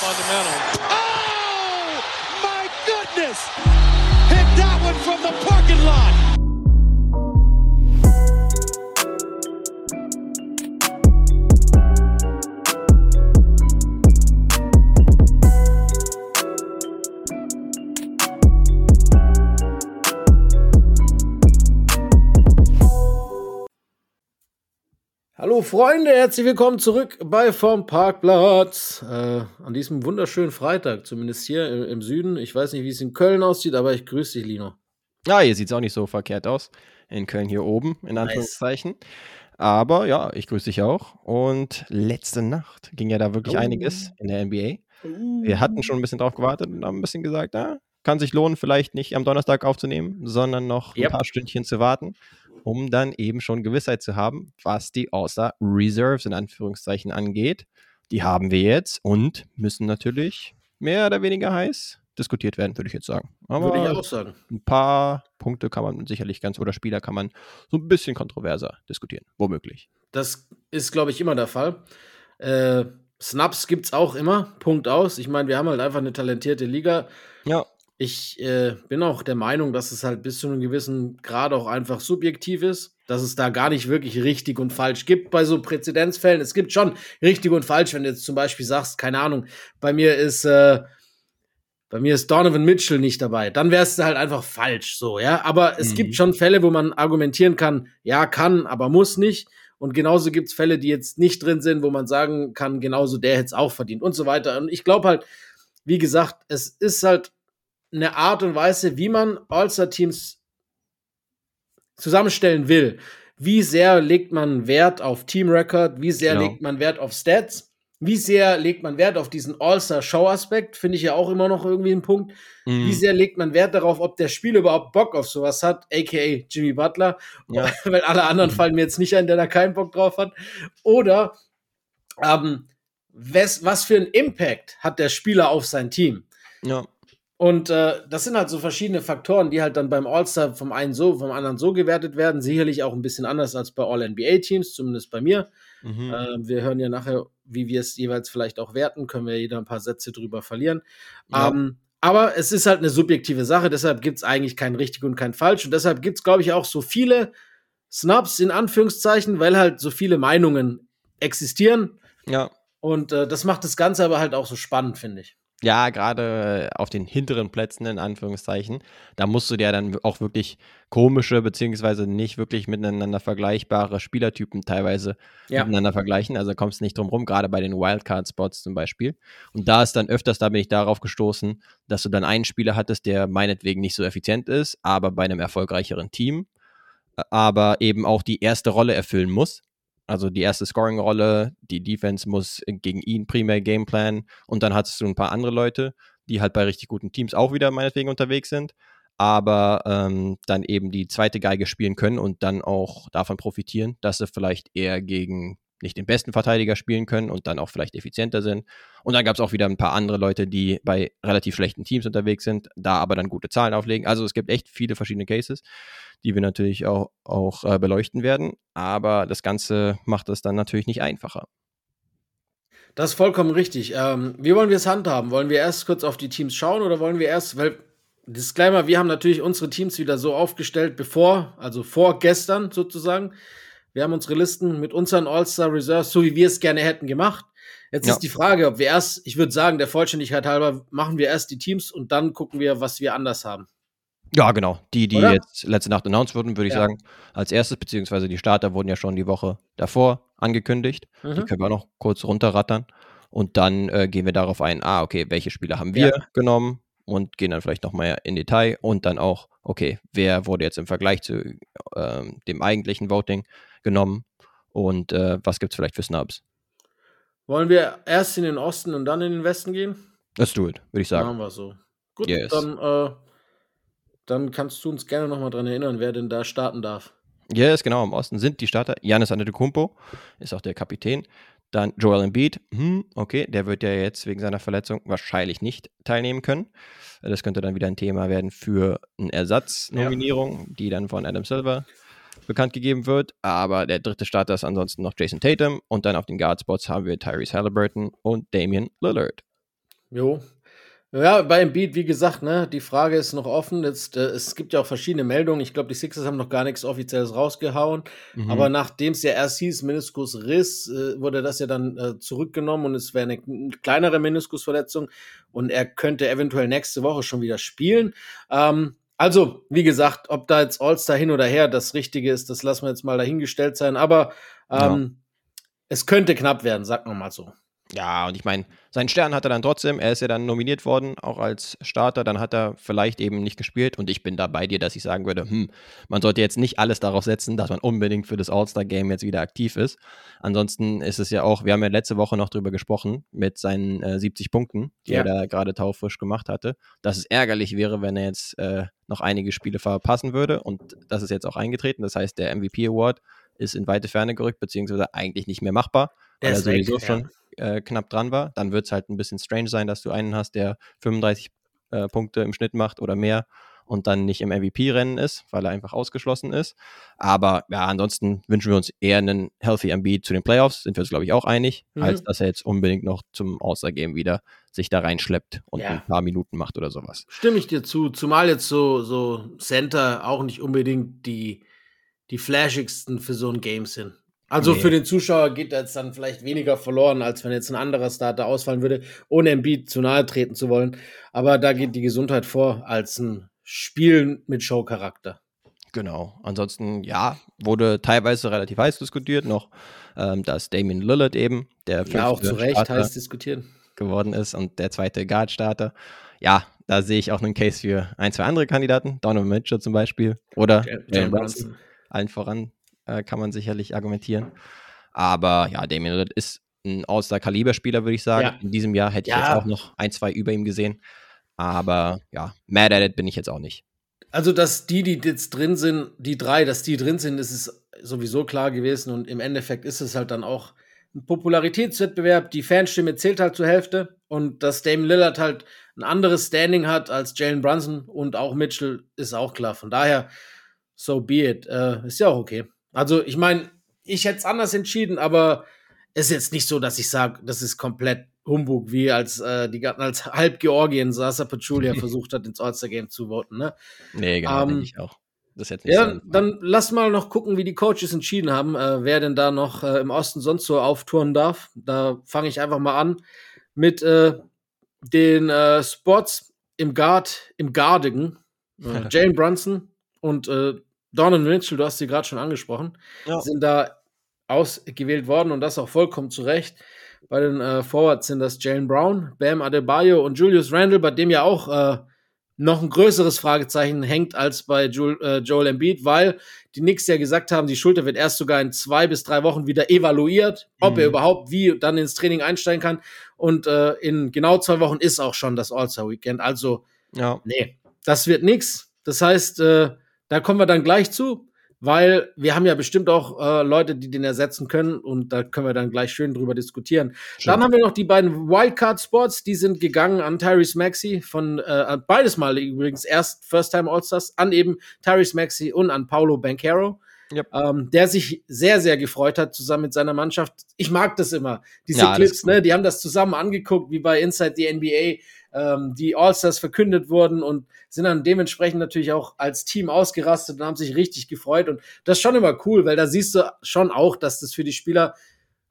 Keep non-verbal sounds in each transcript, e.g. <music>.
fundamental. Oh, my goodness! Hit that one from the parking lot. Freunde, herzlich willkommen zurück bei Vom Parkplatz. Äh, an diesem wunderschönen Freitag, zumindest hier im, im, Süden. Ich weiß nicht, wie es in Köln aussieht, aber ich grüße dich, Lino. Ja, hier sieht es auch nicht so verkehrt aus. In Köln hier oben, in Anführungszeichen. Nice. Aber ja, ich grüße dich auch. Und letzte Nacht ging ja da wirklich oh. einiges in der NBA. Uh. Wir hatten schon ein bisschen drauf gewartet und haben ein bisschen gesagt, na, kann sich lohnen, vielleicht nicht am Donnerstag aufzunehmen, sondern noch yep. ein paar Stündchen zu warten um dann eben schon Gewissheit zu haben, was die All-Star Reserves in Anführungszeichen angeht. Die haben wir jetzt und müssen natürlich mehr oder weniger heiß diskutiert werden, würde ich jetzt sagen. Aber würde ich auch sagen. Ein paar Punkte kann man sicherlich ganz, oder Spieler kann man so ein bisschen kontroverser diskutieren, womöglich. Das ist, glaube ich, immer der Fall. Äh, Snaps gibt es auch immer, Punkt aus. Ich meine, wir haben halt einfach eine talentierte Liga. Ja. Ich äh, bin auch der Meinung, dass es halt bis zu einem gewissen Grad auch einfach subjektiv ist, dass es da gar nicht wirklich richtig und falsch gibt bei so Präzedenzfällen. Es gibt schon richtig und falsch, wenn du jetzt zum Beispiel sagst, keine Ahnung, bei mir ist äh, bei mir ist Donovan Mitchell nicht dabei, dann wär's halt einfach falsch, so, ja. Aber es mhm. gibt schon Fälle, wo man argumentieren kann, ja, kann, aber muss nicht. Und genauso gibt's Fälle, die jetzt nicht drin sind, wo man sagen kann, genauso der hätte es auch verdient und so weiter. Und ich glaube halt, wie gesagt, es ist halt eine Art und Weise, wie man All-Star-Teams zusammenstellen will. Wie sehr legt man Wert auf Team-Record? Wie sehr genau. legt man Wert auf Stats? Wie sehr legt man Wert auf diesen All-Star-Show-Aspekt? Finde ich ja auch immer noch irgendwie ein Punkt. Mm. Wie sehr legt man Wert darauf, ob der Spieler überhaupt Bock auf sowas hat, aka Jimmy Butler? Ja. <laughs> Weil alle anderen mm. fallen mir jetzt nicht ein, der da keinen Bock drauf hat. Oder ähm, was, was für einen Impact hat der Spieler auf sein Team? Ja. Und äh, das sind halt so verschiedene Faktoren, die halt dann beim All-Star vom einen so, vom anderen so gewertet werden. Sicherlich auch ein bisschen anders als bei All-NBA-Teams, zumindest bei mir. Mhm. Äh, wir hören ja nachher, wie wir es jeweils vielleicht auch werten, können wir jeder ein paar Sätze drüber verlieren. Ja. Ähm, aber es ist halt eine subjektive Sache, deshalb gibt es eigentlich kein richtig und kein falsch. Und deshalb gibt es, glaube ich, auch so viele Snubs in Anführungszeichen, weil halt so viele Meinungen existieren. Ja. Und äh, das macht das Ganze aber halt auch so spannend, finde ich. Ja, gerade auf den hinteren Plätzen in Anführungszeichen, da musst du dir dann auch wirklich komische beziehungsweise nicht wirklich miteinander vergleichbare Spielertypen teilweise ja. miteinander vergleichen. Also kommst du nicht drum rum, gerade bei den Wildcard-Spots zum Beispiel. Und da ist dann öfters, da bin ich darauf gestoßen, dass du dann einen Spieler hattest, der meinetwegen nicht so effizient ist, aber bei einem erfolgreicheren Team, aber eben auch die erste Rolle erfüllen muss. Also die erste Scoring-Rolle, die Defense muss gegen ihn primär Gameplan und dann hattest du ein paar andere Leute, die halt bei richtig guten Teams auch wieder meinetwegen unterwegs sind, aber ähm, dann eben die zweite Geige spielen können und dann auch davon profitieren, dass sie vielleicht eher gegen nicht den besten Verteidiger spielen können und dann auch vielleicht effizienter sind. Und dann gab es auch wieder ein paar andere Leute, die bei relativ schlechten Teams unterwegs sind, da aber dann gute Zahlen auflegen. Also es gibt echt viele verschiedene Cases, die wir natürlich auch, auch äh, beleuchten werden. Aber das Ganze macht es dann natürlich nicht einfacher. Das ist vollkommen richtig. Ähm, wie wollen wir es handhaben? Wollen wir erst kurz auf die Teams schauen oder wollen wir erst, weil Disclaimer, wir haben natürlich unsere Teams wieder so aufgestellt, bevor, also vor gestern sozusagen. Wir haben unsere Listen mit unseren All-Star Reserves, so wie wir es gerne hätten, gemacht. Jetzt ja. ist die Frage, ob wir erst, ich würde sagen, der Vollständigkeit halber, machen wir erst die Teams und dann gucken wir, was wir anders haben. Ja, genau. Die, die Oder? jetzt letzte Nacht announced wurden, würde ich ja. sagen, als erstes, beziehungsweise die Starter wurden ja schon die Woche davor angekündigt. Mhm. Die können wir noch kurz runterrattern. Und dann äh, gehen wir darauf ein, ah, okay, welche Spieler haben wir ja. genommen und gehen dann vielleicht nochmal in Detail und dann auch, okay, wer wurde jetzt im Vergleich zu äh, dem eigentlichen Voting genommen und äh, was gibt es vielleicht für Snubs? Wollen wir erst in den Osten und dann in den Westen gehen? Let's do it, würde ich sagen. Machen wir so. Gut, yes. dann, äh, dann kannst du uns gerne nochmal dran erinnern, wer denn da starten darf. Yes, genau, im Osten sind die Starter. Janis Antetokounmpo ist auch der Kapitän. Dann Joel Embiid, hm, okay, der wird ja jetzt wegen seiner Verletzung wahrscheinlich nicht teilnehmen können. Das könnte dann wieder ein Thema werden für eine Ersatznominierung, ja. die dann von Adam Silver bekannt gegeben wird. Aber der dritte Starter ist ansonsten noch Jason Tatum und dann auf den Guard-Spots haben wir Tyrese Halliburton und Damian Lillard. Jo. Ja, bei Embiid, wie gesagt, ne, die Frage ist noch offen. Jetzt, äh, es gibt ja auch verschiedene Meldungen. Ich glaube, die Sixers haben noch gar nichts Offizielles rausgehauen. Mhm. Aber nachdem es ja erst hieß, Meniskusriss, äh, wurde das ja dann äh, zurückgenommen und es wäre eine kleinere Meniskusverletzung und er könnte eventuell nächste Woche schon wieder spielen. Ähm, also, wie gesagt, ob da jetzt All-Star hin oder her das Richtige ist, das lassen wir jetzt mal dahingestellt sein. Aber ähm, ja. es könnte knapp werden, sagt man mal so. Ja, und ich meine, seinen Stern hat er dann trotzdem. Er ist ja dann nominiert worden, auch als Starter. Dann hat er vielleicht eben nicht gespielt. Und ich bin da bei dir, dass ich sagen würde, hm, man sollte jetzt nicht alles darauf setzen, dass man unbedingt für das All-Star-Game jetzt wieder aktiv ist. Ansonsten ist es ja auch, wir haben ja letzte Woche noch drüber gesprochen, mit seinen äh, 70 Punkten, die ja. er da gerade taufrisch gemacht hatte, dass es ärgerlich wäre, wenn er jetzt äh, noch einige Spiele verpassen würde. Und das ist jetzt auch eingetreten. Das heißt, der MVP-Award ist in weite Ferne gerückt, beziehungsweise eigentlich nicht mehr machbar, weil er sowieso weg, schon äh, knapp dran war. Dann wird es halt ein bisschen strange sein, dass du einen hast, der 35 äh, Punkte im Schnitt macht oder mehr und dann nicht im MVP-Rennen ist, weil er einfach ausgeschlossen ist. Aber ja, ansonsten wünschen wir uns eher einen Healthy MB zu den Playoffs, sind wir uns, glaube ich, auch einig, mhm. als dass er jetzt unbedingt noch zum All-Star-Game wieder sich da reinschleppt und ja. ein paar Minuten macht oder sowas. Stimme ich dir zu, zumal jetzt so, so Center auch nicht unbedingt die, die flashigsten für so ein Game sind. Also nee. für den Zuschauer geht jetzt dann vielleicht weniger verloren, als wenn jetzt ein anderer Starter ausfallen würde, ohne Embiid zu nahe treten zu wollen. Aber da geht die Gesundheit vor als ein Spiel mit Showcharakter. Genau. Ansonsten, ja, wurde teilweise relativ heiß diskutiert noch, ähm, dass Damien Lillard eben, der ja auch zu Recht Starter heiß diskutieren geworden ist und der zweite Guard-Starter. Ja, da sehe ich auch einen Case für ein, zwei andere Kandidaten, Donovan Mitchell zum Beispiel oder Jalen Brunson, allen voran äh, kann man sicherlich argumentieren. Aber ja, Damien Lillard ist ein All-Star-Kaliber-Spieler, würde ich sagen. Ja. In diesem Jahr hätte ich ja. jetzt auch noch ein, zwei über ihm gesehen. Aber ja, mad at it bin ich jetzt auch nicht. Also, dass die, die jetzt drin sind, die drei, dass die drin sind, ist es sowieso klar gewesen. Und im Endeffekt ist es halt dann auch ein Popularitätswettbewerb. Die Fanstimme zählt halt zur Hälfte. Und dass Damien Lillard halt ein anderes Standing hat als Jalen Brunson und auch Mitchell, ist auch klar. Von daher, so be it. Äh, ist ja auch okay. Also, ich meine, ich hätte es anders entschieden, aber es ist jetzt nicht so, dass ich sage, das ist komplett Humbug, wie als äh, die als <laughs> halb Georgien Sasa Pachulia <laughs> versucht hat, ins All-Star-Game zu voten. Ne? Nee, genau, ähm, ich auch. Das jetzt nicht ja, so dann lass mal noch gucken, wie die Coaches entschieden haben, äh, wer denn da noch äh, im Osten sonst so auftouren darf. Da fange ich einfach mal an mit äh, den äh, Spots im Guard, im Guardigan. Äh, <laughs> Jalen Brunson und äh, Donovan Mitchell, du hast sie gerade schon angesprochen, ja. sind da ausgewählt worden und das auch vollkommen zu Recht. Bei den äh, Forwards sind das Jalen Brown, Bam Adebayo und Julius Randle, bei dem ja auch äh, noch ein größeres Fragezeichen hängt als bei Joel, äh, Joel Embiid, weil die Knicks ja gesagt haben, die Schulter wird erst sogar in zwei bis drei Wochen wieder evaluiert, ob mhm. er überhaupt wie dann ins Training einsteigen kann. Und äh, in genau zwei Wochen ist auch schon das All-Star-Weekend. Also, ja. nee, das wird nichts. Das heißt, äh, da kommen wir dann gleich zu, weil wir haben ja bestimmt auch äh, Leute, die den ersetzen können und da können wir dann gleich schön drüber diskutieren. Schön. Dann haben wir noch die beiden Wildcard Sports, die sind gegangen an Tyrese Maxey von äh, beides mal übrigens erst First Time All-Stars an eben Tyrese Maxey und an Paulo Bancaro. Yep. Ähm, der sich sehr, sehr gefreut hat zusammen mit seiner Mannschaft. Ich mag das immer. Diese ja, Clips, ne, die haben das zusammen angeguckt, wie bei Inside the NBA ähm, die All-Stars verkündet wurden und sind dann dementsprechend natürlich auch als Team ausgerastet und haben sich richtig gefreut. Und das ist schon immer cool, weil da siehst du schon auch, dass das für die Spieler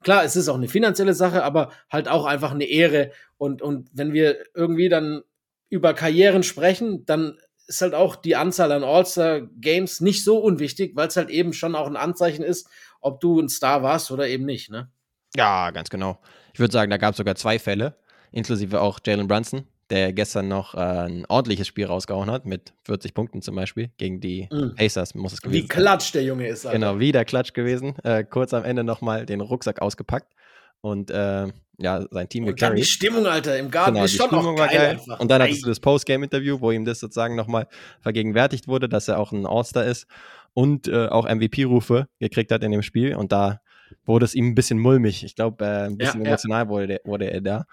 Klar, es ist auch eine finanzielle Sache, aber halt auch einfach eine Ehre. Und, und wenn wir irgendwie dann über Karrieren sprechen, dann ist halt auch die Anzahl an All-Star-Games nicht so unwichtig, weil es halt eben schon auch ein Anzeichen ist, ob du ein Star warst oder eben nicht, ne? Ja, ganz genau. Ich würde sagen, da gab es sogar zwei Fälle inklusive auch Jalen Brunson, der gestern noch äh, ein ordentliches Spiel rausgehauen hat, mit 40 Punkten zum Beispiel, gegen die mm. Pacers muss es gewesen Wie klatsch der Junge ist. Alter. Genau, wieder klatsch gewesen. Äh, kurz am Ende nochmal den Rucksack ausgepackt und äh, ja, sein Team und dann die Stimmung, Alter, im Garten genau, ist schon Stimmung geil. geil. Einfach. Und dann hattest du das Postgame-Interview, wo ihm das sozusagen nochmal vergegenwärtigt wurde, dass er auch ein All-Star ist und äh, auch MVP-Rufe gekriegt hat in dem Spiel. Und da wurde es ihm ein bisschen mulmig. Ich glaube, äh, ein bisschen ja, emotional ja. Wurde, wurde er da.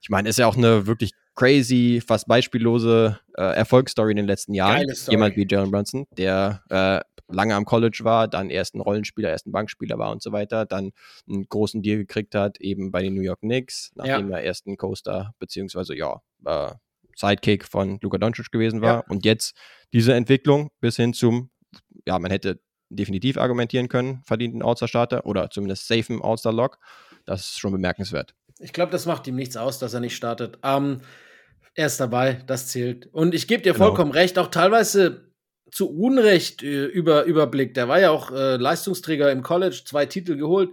Ich meine, ist ja auch eine wirklich crazy, fast beispiellose äh, Erfolgsstory in den letzten Jahren. Jemand wie Jalen Brunson, der äh, lange am College war, dann erst ein Rollenspieler, erst ein Bankspieler war und so weiter, dann einen großen Deal gekriegt hat, eben bei den New York Knicks, nachdem ja. er erst ein Coaster, beziehungsweise ja, äh, Sidekick von Luka Doncic gewesen war. Ja. Und jetzt diese Entwicklung bis hin zum, ja, man hätte definitiv argumentieren können, verdienten All-Star-Starter oder zumindest safen All-Star-Log. Das ist schon bemerkenswert. Ich glaube, das macht ihm nichts aus, dass er nicht startet. Ähm, er ist dabei, das zählt. Und ich gebe dir genau. vollkommen recht, auch teilweise zu Unrecht äh, über, überblickt. Der war ja auch äh, Leistungsträger im College, zwei Titel geholt.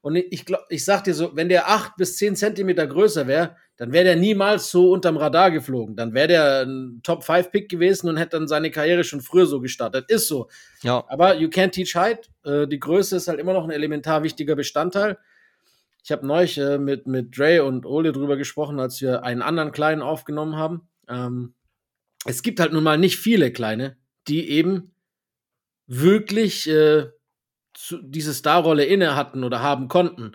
Und ich glaube, ich sag dir so, wenn der acht bis zehn Zentimeter größer wäre, dann wäre der niemals so unterm Radar geflogen. Dann wäre der ein Top-5-Pick gewesen und hätte dann seine Karriere schon früher so gestartet. Ist so. Ja. Aber you can't teach height. Äh, die Größe ist halt immer noch ein elementar wichtiger Bestandteil. Ich habe neulich äh, mit, mit Dre und Ole drüber gesprochen, als wir einen anderen Kleinen aufgenommen haben. Ähm, es gibt halt nun mal nicht viele Kleine, die eben wirklich äh, zu, diese Starrolle inne hatten oder haben konnten.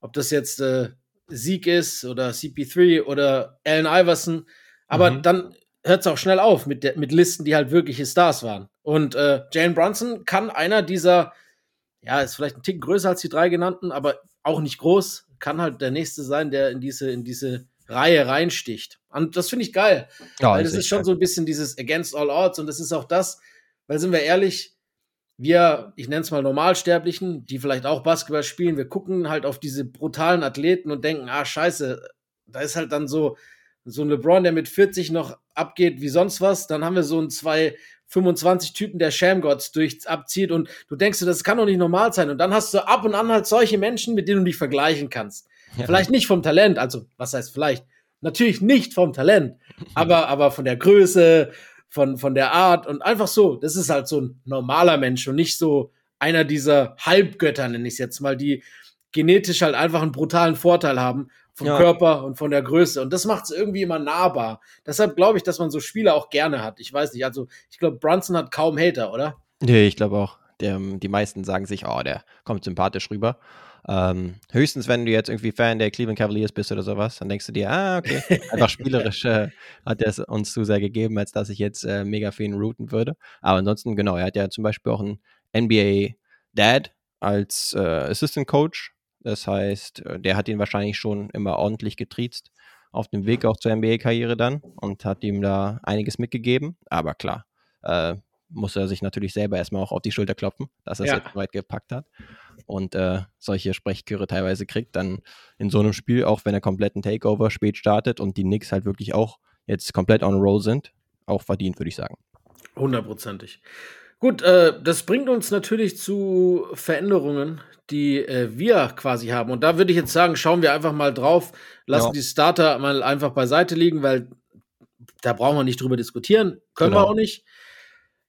Ob das jetzt äh, Sieg ist oder CP3 oder Allen Iverson. Aber mhm. dann hört es auch schnell auf mit, der, mit Listen, die halt wirkliche Stars waren. Und äh, Jane Brunson kann einer dieser, ja, ist vielleicht ein Tick größer als die drei genannten, aber auch nicht groß, kann halt der nächste sein, der in diese, in diese Reihe reinsticht. Und das finde ich geil. Ja, weil das ist schon geil. so ein bisschen dieses Against All Odds und das ist auch das, weil sind wir ehrlich, wir, ich nenne es mal Normalsterblichen, die vielleicht auch Basketball spielen, wir gucken halt auf diese brutalen Athleten und denken, ah, scheiße, da ist halt dann so, so ein LeBron, der mit 40 noch abgeht wie sonst was. Dann haben wir so einen 225 Typen, der Shamgods durch abzieht und du denkst, das kann doch nicht normal sein. Und dann hast du ab und an halt solche Menschen, mit denen du dich vergleichen kannst. Ja. Vielleicht nicht vom Talent, also was heißt vielleicht? Natürlich nicht vom Talent, aber, aber von der Größe, von, von der Art und einfach so. Das ist halt so ein normaler Mensch und nicht so einer dieser Halbgötter, nenne ich es jetzt mal, die genetisch halt einfach einen brutalen Vorteil haben vom ja. Körper und von der Größe. Und das macht es irgendwie immer nahbar. Deshalb glaube ich, dass man so Spieler auch gerne hat. Ich weiß nicht, also ich glaube, Brunson hat kaum Hater, oder? Nee, ich glaube auch. Der, die meisten sagen sich, oh, der kommt sympathisch rüber. Ähm, höchstens, wenn du jetzt irgendwie Fan der Cleveland Cavaliers bist oder sowas, dann denkst du dir, ah, okay, <laughs> einfach spielerisch äh, hat er es uns zu sehr gegeben, als dass ich jetzt äh, mega für ihn routen würde. Aber ansonsten, genau, er hat ja zum Beispiel auch einen NBA-Dad als äh, Assistant Coach. Das heißt, äh, der hat ihn wahrscheinlich schon immer ordentlich getriezt auf dem Weg auch zur NBA-Karriere dann und hat ihm da einiges mitgegeben. Aber klar, äh, muss er sich natürlich selber erstmal auch auf die Schulter klopfen, dass er es ja. jetzt weit gepackt hat und äh, solche Sprechchöre teilweise kriegt, dann in so einem Spiel, auch wenn er komplett ein Takeover spät startet und die Knicks halt wirklich auch jetzt komplett on roll sind, auch verdient, würde ich sagen. Hundertprozentig. Gut, äh, das bringt uns natürlich zu Veränderungen, die äh, wir quasi haben. Und da würde ich jetzt sagen, schauen wir einfach mal drauf, lassen ja. die Starter mal einfach beiseite liegen, weil da brauchen wir nicht drüber diskutieren. Können genau. wir auch nicht.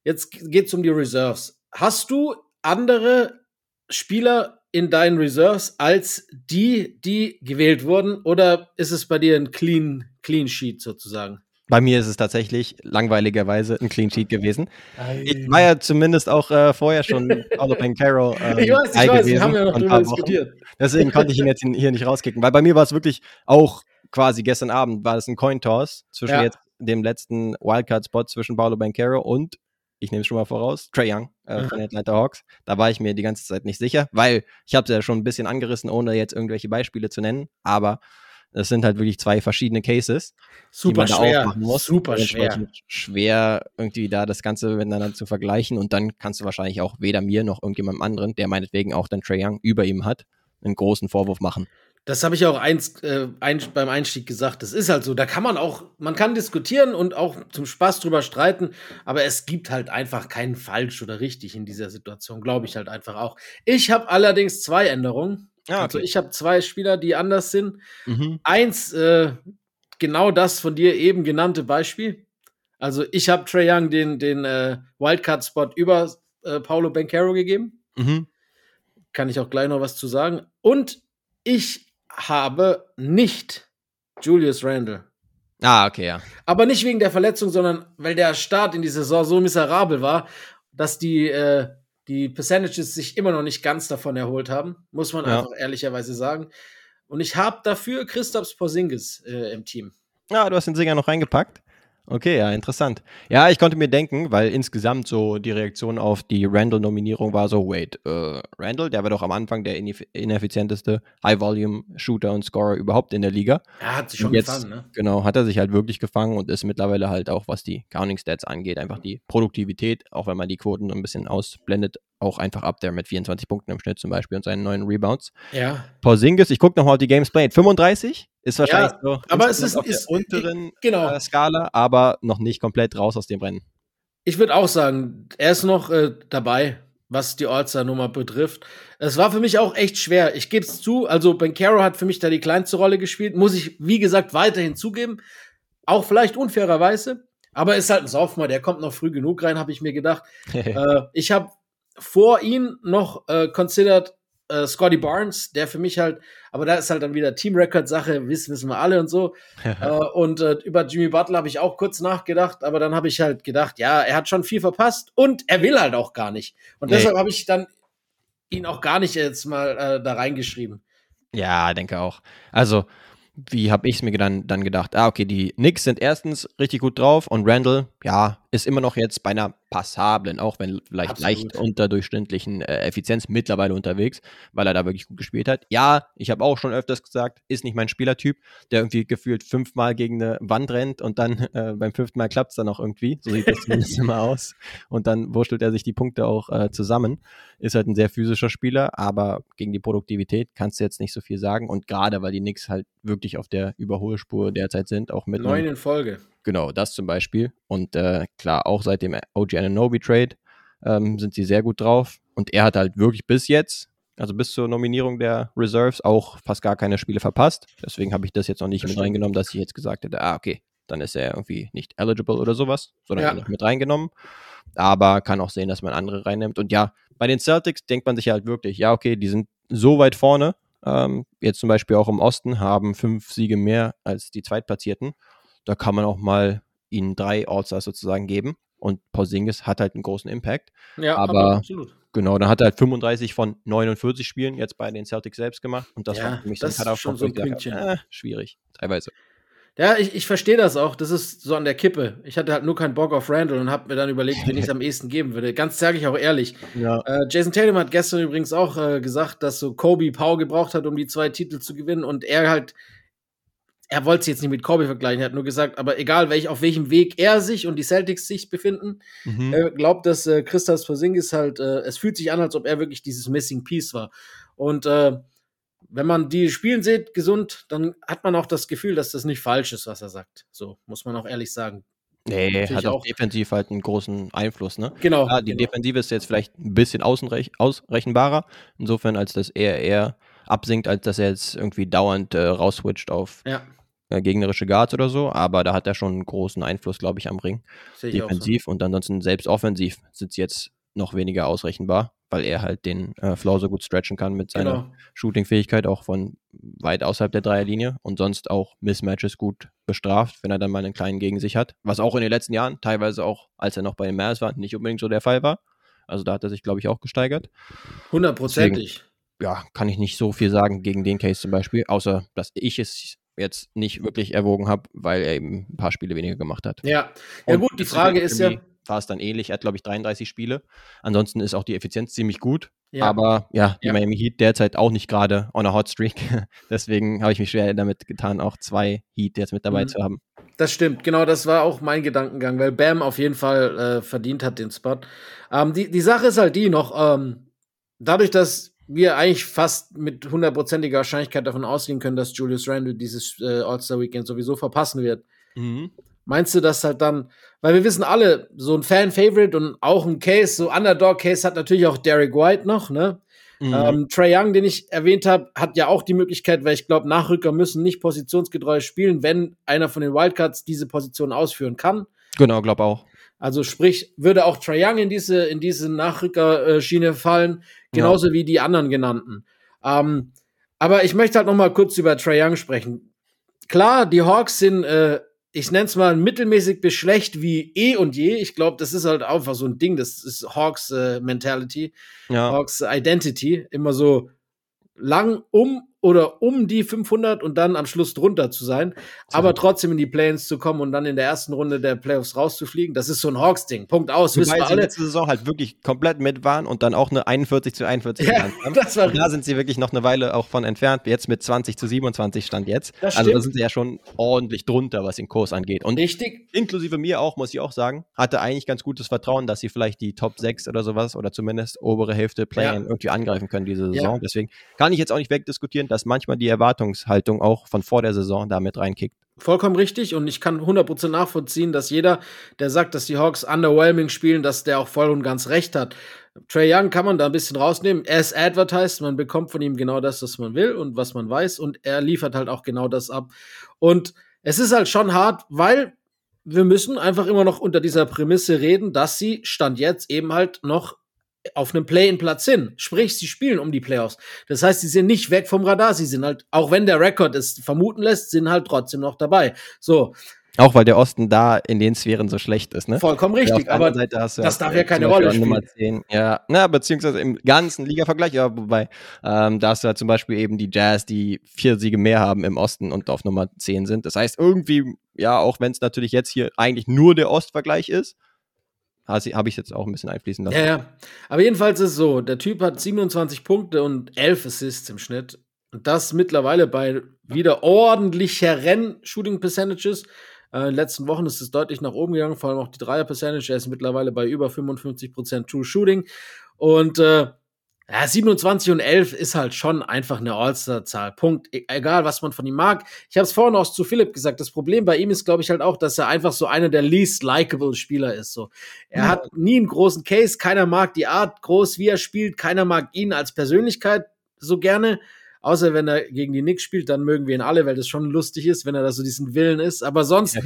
Jetzt geht es um die Reserves. Hast du andere Spieler in deinen Reserves als die, die gewählt wurden? Oder ist es bei dir ein Clean, Clean Sheet sozusagen? Bei mir ist es tatsächlich langweiligerweise ein Clean Sheet gewesen. Ei. Ich war ja zumindest auch äh, vorher schon <laughs> of Carroll. Ähm, ich weiß, ich weiß, wir haben ja noch drüber diskutiert. Deswegen konnte ich ihn jetzt hier nicht rauskicken, weil bei mir war es wirklich auch quasi gestern Abend war es ein Coin Toss zwischen ja. jetzt dem letzten Wildcard-Spot zwischen Paulo Bancaro und ich nehme es schon mal voraus, Trey Young äh, von den Atlanta Hawks. Da war ich mir die ganze Zeit nicht sicher, weil ich habe es ja schon ein bisschen angerissen, ohne jetzt irgendwelche Beispiele zu nennen. Aber es sind halt wirklich zwei verschiedene Cases, Super die man schwer. da aufmachen muss. Super schwer. Schwer irgendwie da das Ganze miteinander zu vergleichen und dann kannst du wahrscheinlich auch weder mir noch irgendjemandem anderen, der meinetwegen auch dann Trey Young über ihm hat, einen großen Vorwurf machen. Das habe ich auch eins, äh, ein, beim Einstieg gesagt. Das ist halt so. Da kann man auch, man kann diskutieren und auch zum Spaß drüber streiten, aber es gibt halt einfach keinen falsch oder richtig in dieser Situation, glaube ich halt einfach auch. Ich habe allerdings zwei Änderungen. Ah, also okay. Also ich habe zwei Spieler, die anders sind. Mhm. Eins, äh, genau das von dir eben genannte Beispiel. Also ich habe Trey Young den, den äh, Wildcard-Spot über äh, Paulo Bencaro gegeben. Mhm. Kann ich auch gleich noch was zu sagen. Und ich habe nicht Julius Randle. Ah, okay, ja. Aber nicht wegen der Verletzung, sondern weil der Start in die Saison so miserabel war, dass die, äh, die Percentages sich immer noch nicht ganz davon erholt haben, muss man ja. einfach ehrlicherweise sagen. Und ich habe dafür Christoph Porzingis äh, im Team. Ja, du hast den Singer noch reingepackt. Okay, ja, interessant. Ja, ich konnte mir denken, weil insgesamt so die Reaktion auf die Randall-Nominierung war so, wait, äh, Randall, der war doch am Anfang der ineffizienteste High-Volume-Shooter und Scorer überhaupt in der Liga. Er hat sich schon jetzt, gefangen, ne? Genau, hat er sich halt wirklich gefangen und ist mittlerweile halt auch, was die Counting-Stats angeht, einfach die Produktivität, auch wenn man die Quoten ein bisschen ausblendet, auch einfach ab der mit 24 Punkten im Schnitt zum Beispiel und seinen neuen Rebounds. Ja. Porzingis, ich gucke nochmal die Games played, 35 ist wahrscheinlich ja, so aber es ist auf ist, der unteren genau. Äh, Skala, aber noch nicht komplett raus aus dem Rennen. Ich würde auch sagen, er ist noch äh, dabei, was die All-Star-Nummer betrifft. Es war für mich auch echt schwer. Ich gebe es zu, also Ben Caro hat für mich da die kleinste Rolle gespielt, muss ich, wie gesagt, weiterhin zugeben. Auch vielleicht unfairerweise, aber ist halt ein Sophomore, der kommt noch früh genug rein, habe ich mir gedacht. <laughs> äh, ich habe vor ihm noch äh, considered äh, Scotty Barnes, der für mich halt, aber da ist halt dann wieder Team-Record-Sache, wissen, wissen wir alle und so. äh, und äh, über Jimmy Butler habe ich auch kurz nachgedacht, aber dann habe ich halt gedacht, ja, er hat schon viel verpasst und er will halt auch gar nicht. Und nee. deshalb habe ich dann ihn auch gar nicht jetzt mal äh, da reingeschrieben. Ja, denke auch. Also, wie habe ich es mir dann, dann gedacht? Ah, okay, die Knicks sind erstens richtig gut drauf und Randall, ja, ist immer noch jetzt bei einer passablen, auch wenn vielleicht Absolut. leicht unterdurchschnittlichen äh, Effizienz mittlerweile unterwegs, weil er da wirklich gut gespielt hat. Ja, ich habe auch schon öfters gesagt, ist nicht mein Spielertyp, der irgendwie gefühlt fünfmal gegen eine Wand rennt und dann <laughs> äh, beim fünften Mal klappt es dann auch irgendwie. So sieht das zumindest <laughs> immer aus. Und dann wurschtelt er sich die Punkte auch äh, zusammen. Ist halt ein sehr physischer Spieler, aber gegen die Produktivität kannst du jetzt nicht so viel sagen. Und gerade weil die Knicks halt wirklich auf der Überholspur derzeit sind, auch mit. Neun in Folge. Genau, das zum Beispiel. Und äh, klar, auch seit dem OG Ananobi Trade ähm, sind sie sehr gut drauf. Und er hat halt wirklich bis jetzt, also bis zur Nominierung der Reserves, auch fast gar keine Spiele verpasst. Deswegen habe ich das jetzt noch nicht das mit stimmt. reingenommen, dass ich jetzt gesagt hätte, ah, okay, dann ist er irgendwie nicht eligible oder sowas, sondern ja. mit reingenommen. Aber kann auch sehen, dass man andere reinnimmt. Und ja, bei den Celtics denkt man sich halt wirklich, ja, okay, die sind so weit vorne, ähm, jetzt zum Beispiel auch im Osten, haben fünf Siege mehr als die Zweitplatzierten da kann man auch mal ihnen drei All-Stars sozusagen geben. Und Porzingis hat halt einen großen Impact. Ja, aber absolut. Genau, dann hat er halt 35 von 49 Spielen jetzt bei den Celtics selbst gemacht. Und das ja, war für mich das dann schon so ein Pünktchen. Äh, schwierig, teilweise. Ja, ich, ich verstehe das auch. Das ist so an der Kippe. Ich hatte halt nur keinen Bock auf Randall und habe mir dann überlegt, wen ich es am ehesten geben würde. Ganz sage ich auch ehrlich. <laughs> Ja. Äh, Jason Tatum hat gestern übrigens auch äh, gesagt, dass so Kobe Pau gebraucht hat, um die zwei Titel zu gewinnen und er halt er wollte es jetzt nicht mit Kobe vergleichen, er hat nur gesagt, aber egal welch, auf welchem Weg er sich und die Celtics sich befinden, mhm. er glaubt, dass äh, Christas Porzingis halt, äh, es fühlt sich an, als ob er wirklich dieses Missing Piece war. Und äh, wenn man die spielen sieht, gesund, dann hat man auch das Gefühl, dass das nicht falsch ist, was er sagt. So, muss man auch ehrlich sagen. Nee, Natürlich hat auch defensiv halt einen großen Einfluss, ne? Genau. Ja, die genau. Defensive ist jetzt vielleicht ein bisschen außenrech ausrechenbarer, insofern, als dass er eher absinkt, als dass er jetzt irgendwie dauernd äh, rausswitcht auf ja äh, gegnerische Guards oder so, aber da hat er schon einen großen Einfluss, glaube ich, am Ring. Defensiv so. und ansonsten selbst offensiv sind sie jetzt noch weniger ausrechenbar, weil er halt den äh, Floor so gut stretchen kann mit seiner genau. Shooting-Fähigkeit, auch von weit außerhalb der Dreierlinie und sonst auch Mismatches gut bestraft, wenn er dann mal einen kleinen gegen sich hat. Was auch in den letzten Jahren, teilweise auch, als er noch bei den Mavs war, nicht unbedingt so der Fall war. Also da hat er sich, glaube ich, auch gesteigert. Hundertprozentig. Ja, kann ich nicht so viel sagen gegen den Case zum Beispiel, außer dass ich es jetzt nicht wirklich erwogen habe, weil er eben ein paar Spiele weniger gemacht hat. Ja, ja gut, die Frage ist ja. War es dann ähnlich, er hat glaube ich 33 Spiele. Ansonsten ist auch die Effizienz ziemlich gut. Ja. Aber ja, die ja. Miami Heat derzeit auch nicht gerade on a hot streak. <laughs> Deswegen habe ich mich schwer damit getan, auch zwei Heat jetzt mit dabei mhm. zu haben. Das stimmt, genau, das war auch mein Gedankengang, weil Bam auf jeden Fall äh, verdient hat den Spot. Ähm, die, die Sache ist halt die noch, ähm, dadurch, dass wir eigentlich fast mit hundertprozentiger Wahrscheinlichkeit davon ausgehen können, dass Julius Randle dieses äh, All-Star-Weekend sowieso verpassen wird. Mhm. Meinst du das halt dann, weil wir wissen alle, so ein Fan-Favorite und auch ein Case, so Underdog-Case hat natürlich auch Derek White noch, ne? Mhm. Ähm, Trey Young, den ich erwähnt habe, hat ja auch die Möglichkeit, weil ich glaube, Nachrücker müssen nicht positionsgetreu spielen, wenn einer von den Wildcards diese Position ausführen kann. Genau, glaube auch. Also sprich, würde auch Trae Young in diese, in diese Nachrückerschiene fallen, genauso ja. wie die anderen genannten. Ähm, aber ich möchte halt noch mal kurz über Trae Young sprechen. Klar, die Hawks sind, äh, ich nenne es mal mittelmäßig bis schlecht wie eh und je. Ich glaube, das ist halt einfach so ein Ding, das ist Hawks äh, Mentality, ja. Hawks Identity, immer so lang um oder um die 500 und dann am Schluss drunter zu sein, aber trotzdem in die Playoffs zu kommen und dann in der ersten Runde der Playoffs rauszufliegen. Das ist so ein Hawks-Ding. Punkt aus. Wobei sie alle. letzte Saison halt wirklich komplett mit waren und dann auch eine 41 zu 41 ja, das war Da sind sie wirklich noch eine Weile auch von entfernt. Jetzt mit 20 zu 27 stand jetzt. also da sind sie ja schon ordentlich drunter, was den Kurs angeht. Und Richtig. Inklusive mir auch, muss ich auch sagen, hatte eigentlich ganz gutes Vertrauen, dass sie vielleicht die Top 6 oder sowas oder zumindest obere Hälfte Play ja. irgendwie angreifen können diese Saison. Ja. Deswegen kann ich jetzt auch nicht wegdiskutieren, dass manchmal die Erwartungshaltung auch von vor der Saison damit reinkickt. Vollkommen richtig und ich kann 100% nachvollziehen, dass jeder, der sagt, dass die Hawks underwhelming spielen, dass der auch voll und ganz recht hat. Trey Young kann man da ein bisschen rausnehmen. Er ist advertised, man bekommt von ihm genau das, was man will und was man weiß und er liefert halt auch genau das ab. Und es ist halt schon hart, weil wir müssen einfach immer noch unter dieser Prämisse reden, dass sie Stand jetzt eben halt noch auf einem Play-in-Platz sind. Sprich, sie spielen um die Playoffs. Das heißt, sie sind nicht weg vom Radar. Sie sind halt, auch wenn der Rekord es vermuten lässt, sind halt trotzdem noch dabei. So. Auch weil der Osten da in den Sphären so schlecht ist, ne? Vollkommen richtig, aber das darf ja keine Rolle spielen. Ja, na, beziehungsweise im ganzen Liga-Vergleich, ja, wobei, ähm, da hast du ja zum Beispiel eben die Jazz, die vier Siege mehr haben im Osten und auf Nummer 10 sind. Das heißt, irgendwie, ja, auch wenn es natürlich jetzt hier eigentlich nur der Ostvergleich ist, habe ich jetzt auch ein bisschen einfließen lassen. Ja, ja. Aber jedenfalls ist es so, der Typ hat 27 Punkte und 11 Assists im Schnitt. Und das mittlerweile bei wieder ordentlicheren Shooting Percentages. Äh, in den letzten Wochen ist es deutlich nach oben gegangen, vor allem auch die Dreier Percentage. Er ist mittlerweile bei über 55% True Shooting. Und äh, ja, 27 und 11 ist halt schon einfach eine All-Star-Zahl. Punkt. E egal, was man von ihm mag. Ich habe es vorhin auch zu Philipp gesagt. Das Problem bei ihm ist, glaube ich, halt auch, dass er einfach so einer der least likable Spieler ist. So, er ja. hat nie einen großen Case. Keiner mag die Art groß, wie er spielt. Keiner mag ihn als Persönlichkeit so gerne. Außer wenn er gegen die Knicks spielt, dann mögen wir ihn alle, weil das schon lustig ist, wenn er da so diesen Willen ist. Aber sonst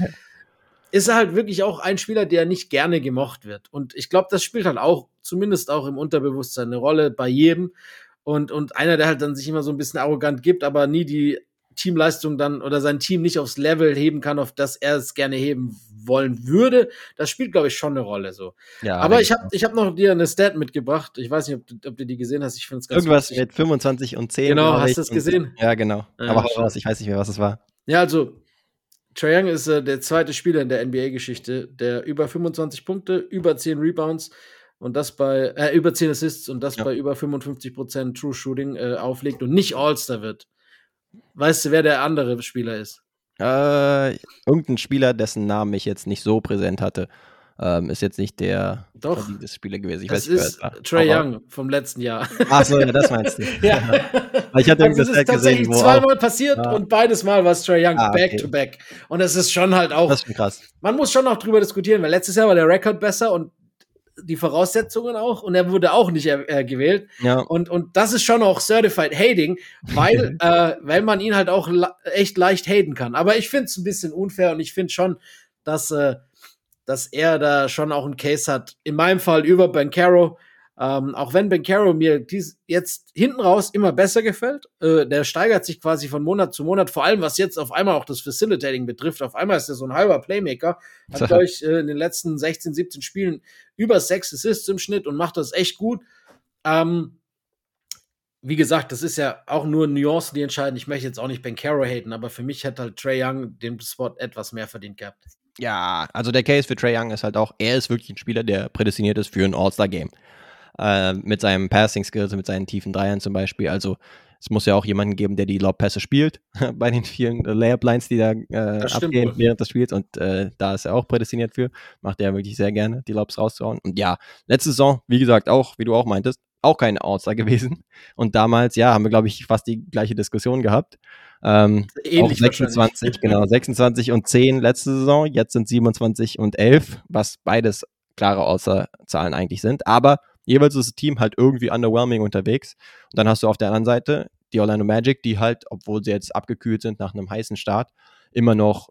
ist er halt wirklich auch ein Spieler, der nicht gerne gemocht wird. Und ich glaube, das spielt halt auch, zumindest auch im Unterbewusstsein, eine Rolle bei jedem. Und, und einer, der halt dann sich immer so ein bisschen arrogant gibt, aber nie die Teamleistung dann oder sein Team nicht aufs Level heben kann, auf das er es gerne heben wollen würde, das spielt, glaube ich, schon eine Rolle so. Ja, aber ich habe ich hab noch dir eine Stat mitgebracht. Ich weiß nicht, ob du, ob du die gesehen hast. Ich finde es ganz Irgendwas lustig. mit 25 und 10. Genau, hast du es gesehen? Ja, genau. Ja, aber raus, ich weiß nicht mehr, was es war. Ja, also Trae Young ist äh, der zweite Spieler in der NBA-Geschichte, der über 25 Punkte, über 10 Rebounds und das bei äh, über 10 Assists und das ja. bei über 55% True Shooting äh, auflegt und nicht All-Star wird. Weißt du, wer der andere Spieler ist? Äh, irgendein Spieler, dessen Namen ich jetzt nicht so präsent hatte. Ähm, ist jetzt nicht der Doch. Spieler gewesen. Ich das weiß ist Trey Young vom letzten Jahr. Ach so, ja, das meinst du. <laughs> ja. ich hatte also das ist tatsächlich gesehen, zweimal passiert ah. und beides Mal war es Trey Young ah, back okay. to back. Und das ist schon halt auch. Das ist schon krass. Man muss schon noch drüber diskutieren, weil letztes Jahr war der Rekord besser und die Voraussetzungen auch und er wurde auch nicht äh, gewählt. Ja. Und, und das ist schon auch Certified Hating, weil, <laughs> äh, weil man ihn halt auch echt leicht haten kann. Aber ich finde es ein bisschen unfair und ich finde schon, dass äh, dass er da schon auch einen Case hat. In meinem Fall über Ben Caro. Ähm, auch wenn Ben Caro mir dies jetzt hinten raus immer besser gefällt, äh, der steigert sich quasi von Monat zu Monat, vor allem was jetzt auf einmal auch das Facilitating betrifft. Auf einmal ist er so ein halber Playmaker. Hat, <laughs> glaube ich, äh, in den letzten 16, 17 Spielen über sechs Assists im Schnitt und macht das echt gut. Ähm, wie gesagt, das ist ja auch nur Nuancen, die entscheiden. Ich möchte jetzt auch nicht Ben Caro haten, aber für mich hätte halt Trey Young den Spot etwas mehr verdient gehabt. Ja, also der Case für Trey Young ist halt auch, er ist wirklich ein Spieler, der prädestiniert ist für ein All-Star-Game. Äh, mit seinem Passing-Skills, mit seinen tiefen Dreiern zum Beispiel. Also es muss ja auch jemanden geben, der die Lob-Pässe spielt, <laughs> bei den vielen Layup-Lines, die da äh, abgehen wohl. während des Spiels. Und äh, da ist er auch prädestiniert für. Macht er wirklich sehr gerne, die Lobs rauszuhauen. Und ja, letzte Saison, wie gesagt, auch, wie du auch meintest, auch kein All-Star gewesen. Und damals, ja, haben wir, glaube ich, fast die gleiche Diskussion gehabt. Ähm, Ähnlich 26, <laughs> genau, 26 und 10 letzte Saison, jetzt sind 27 und 11, was beides klare Außerzahlen eigentlich sind. Aber jeweils ist das Team halt irgendwie underwhelming unterwegs. Und dann hast du auf der anderen Seite die Orlando Magic, die halt, obwohl sie jetzt abgekühlt sind nach einem heißen Start, immer noch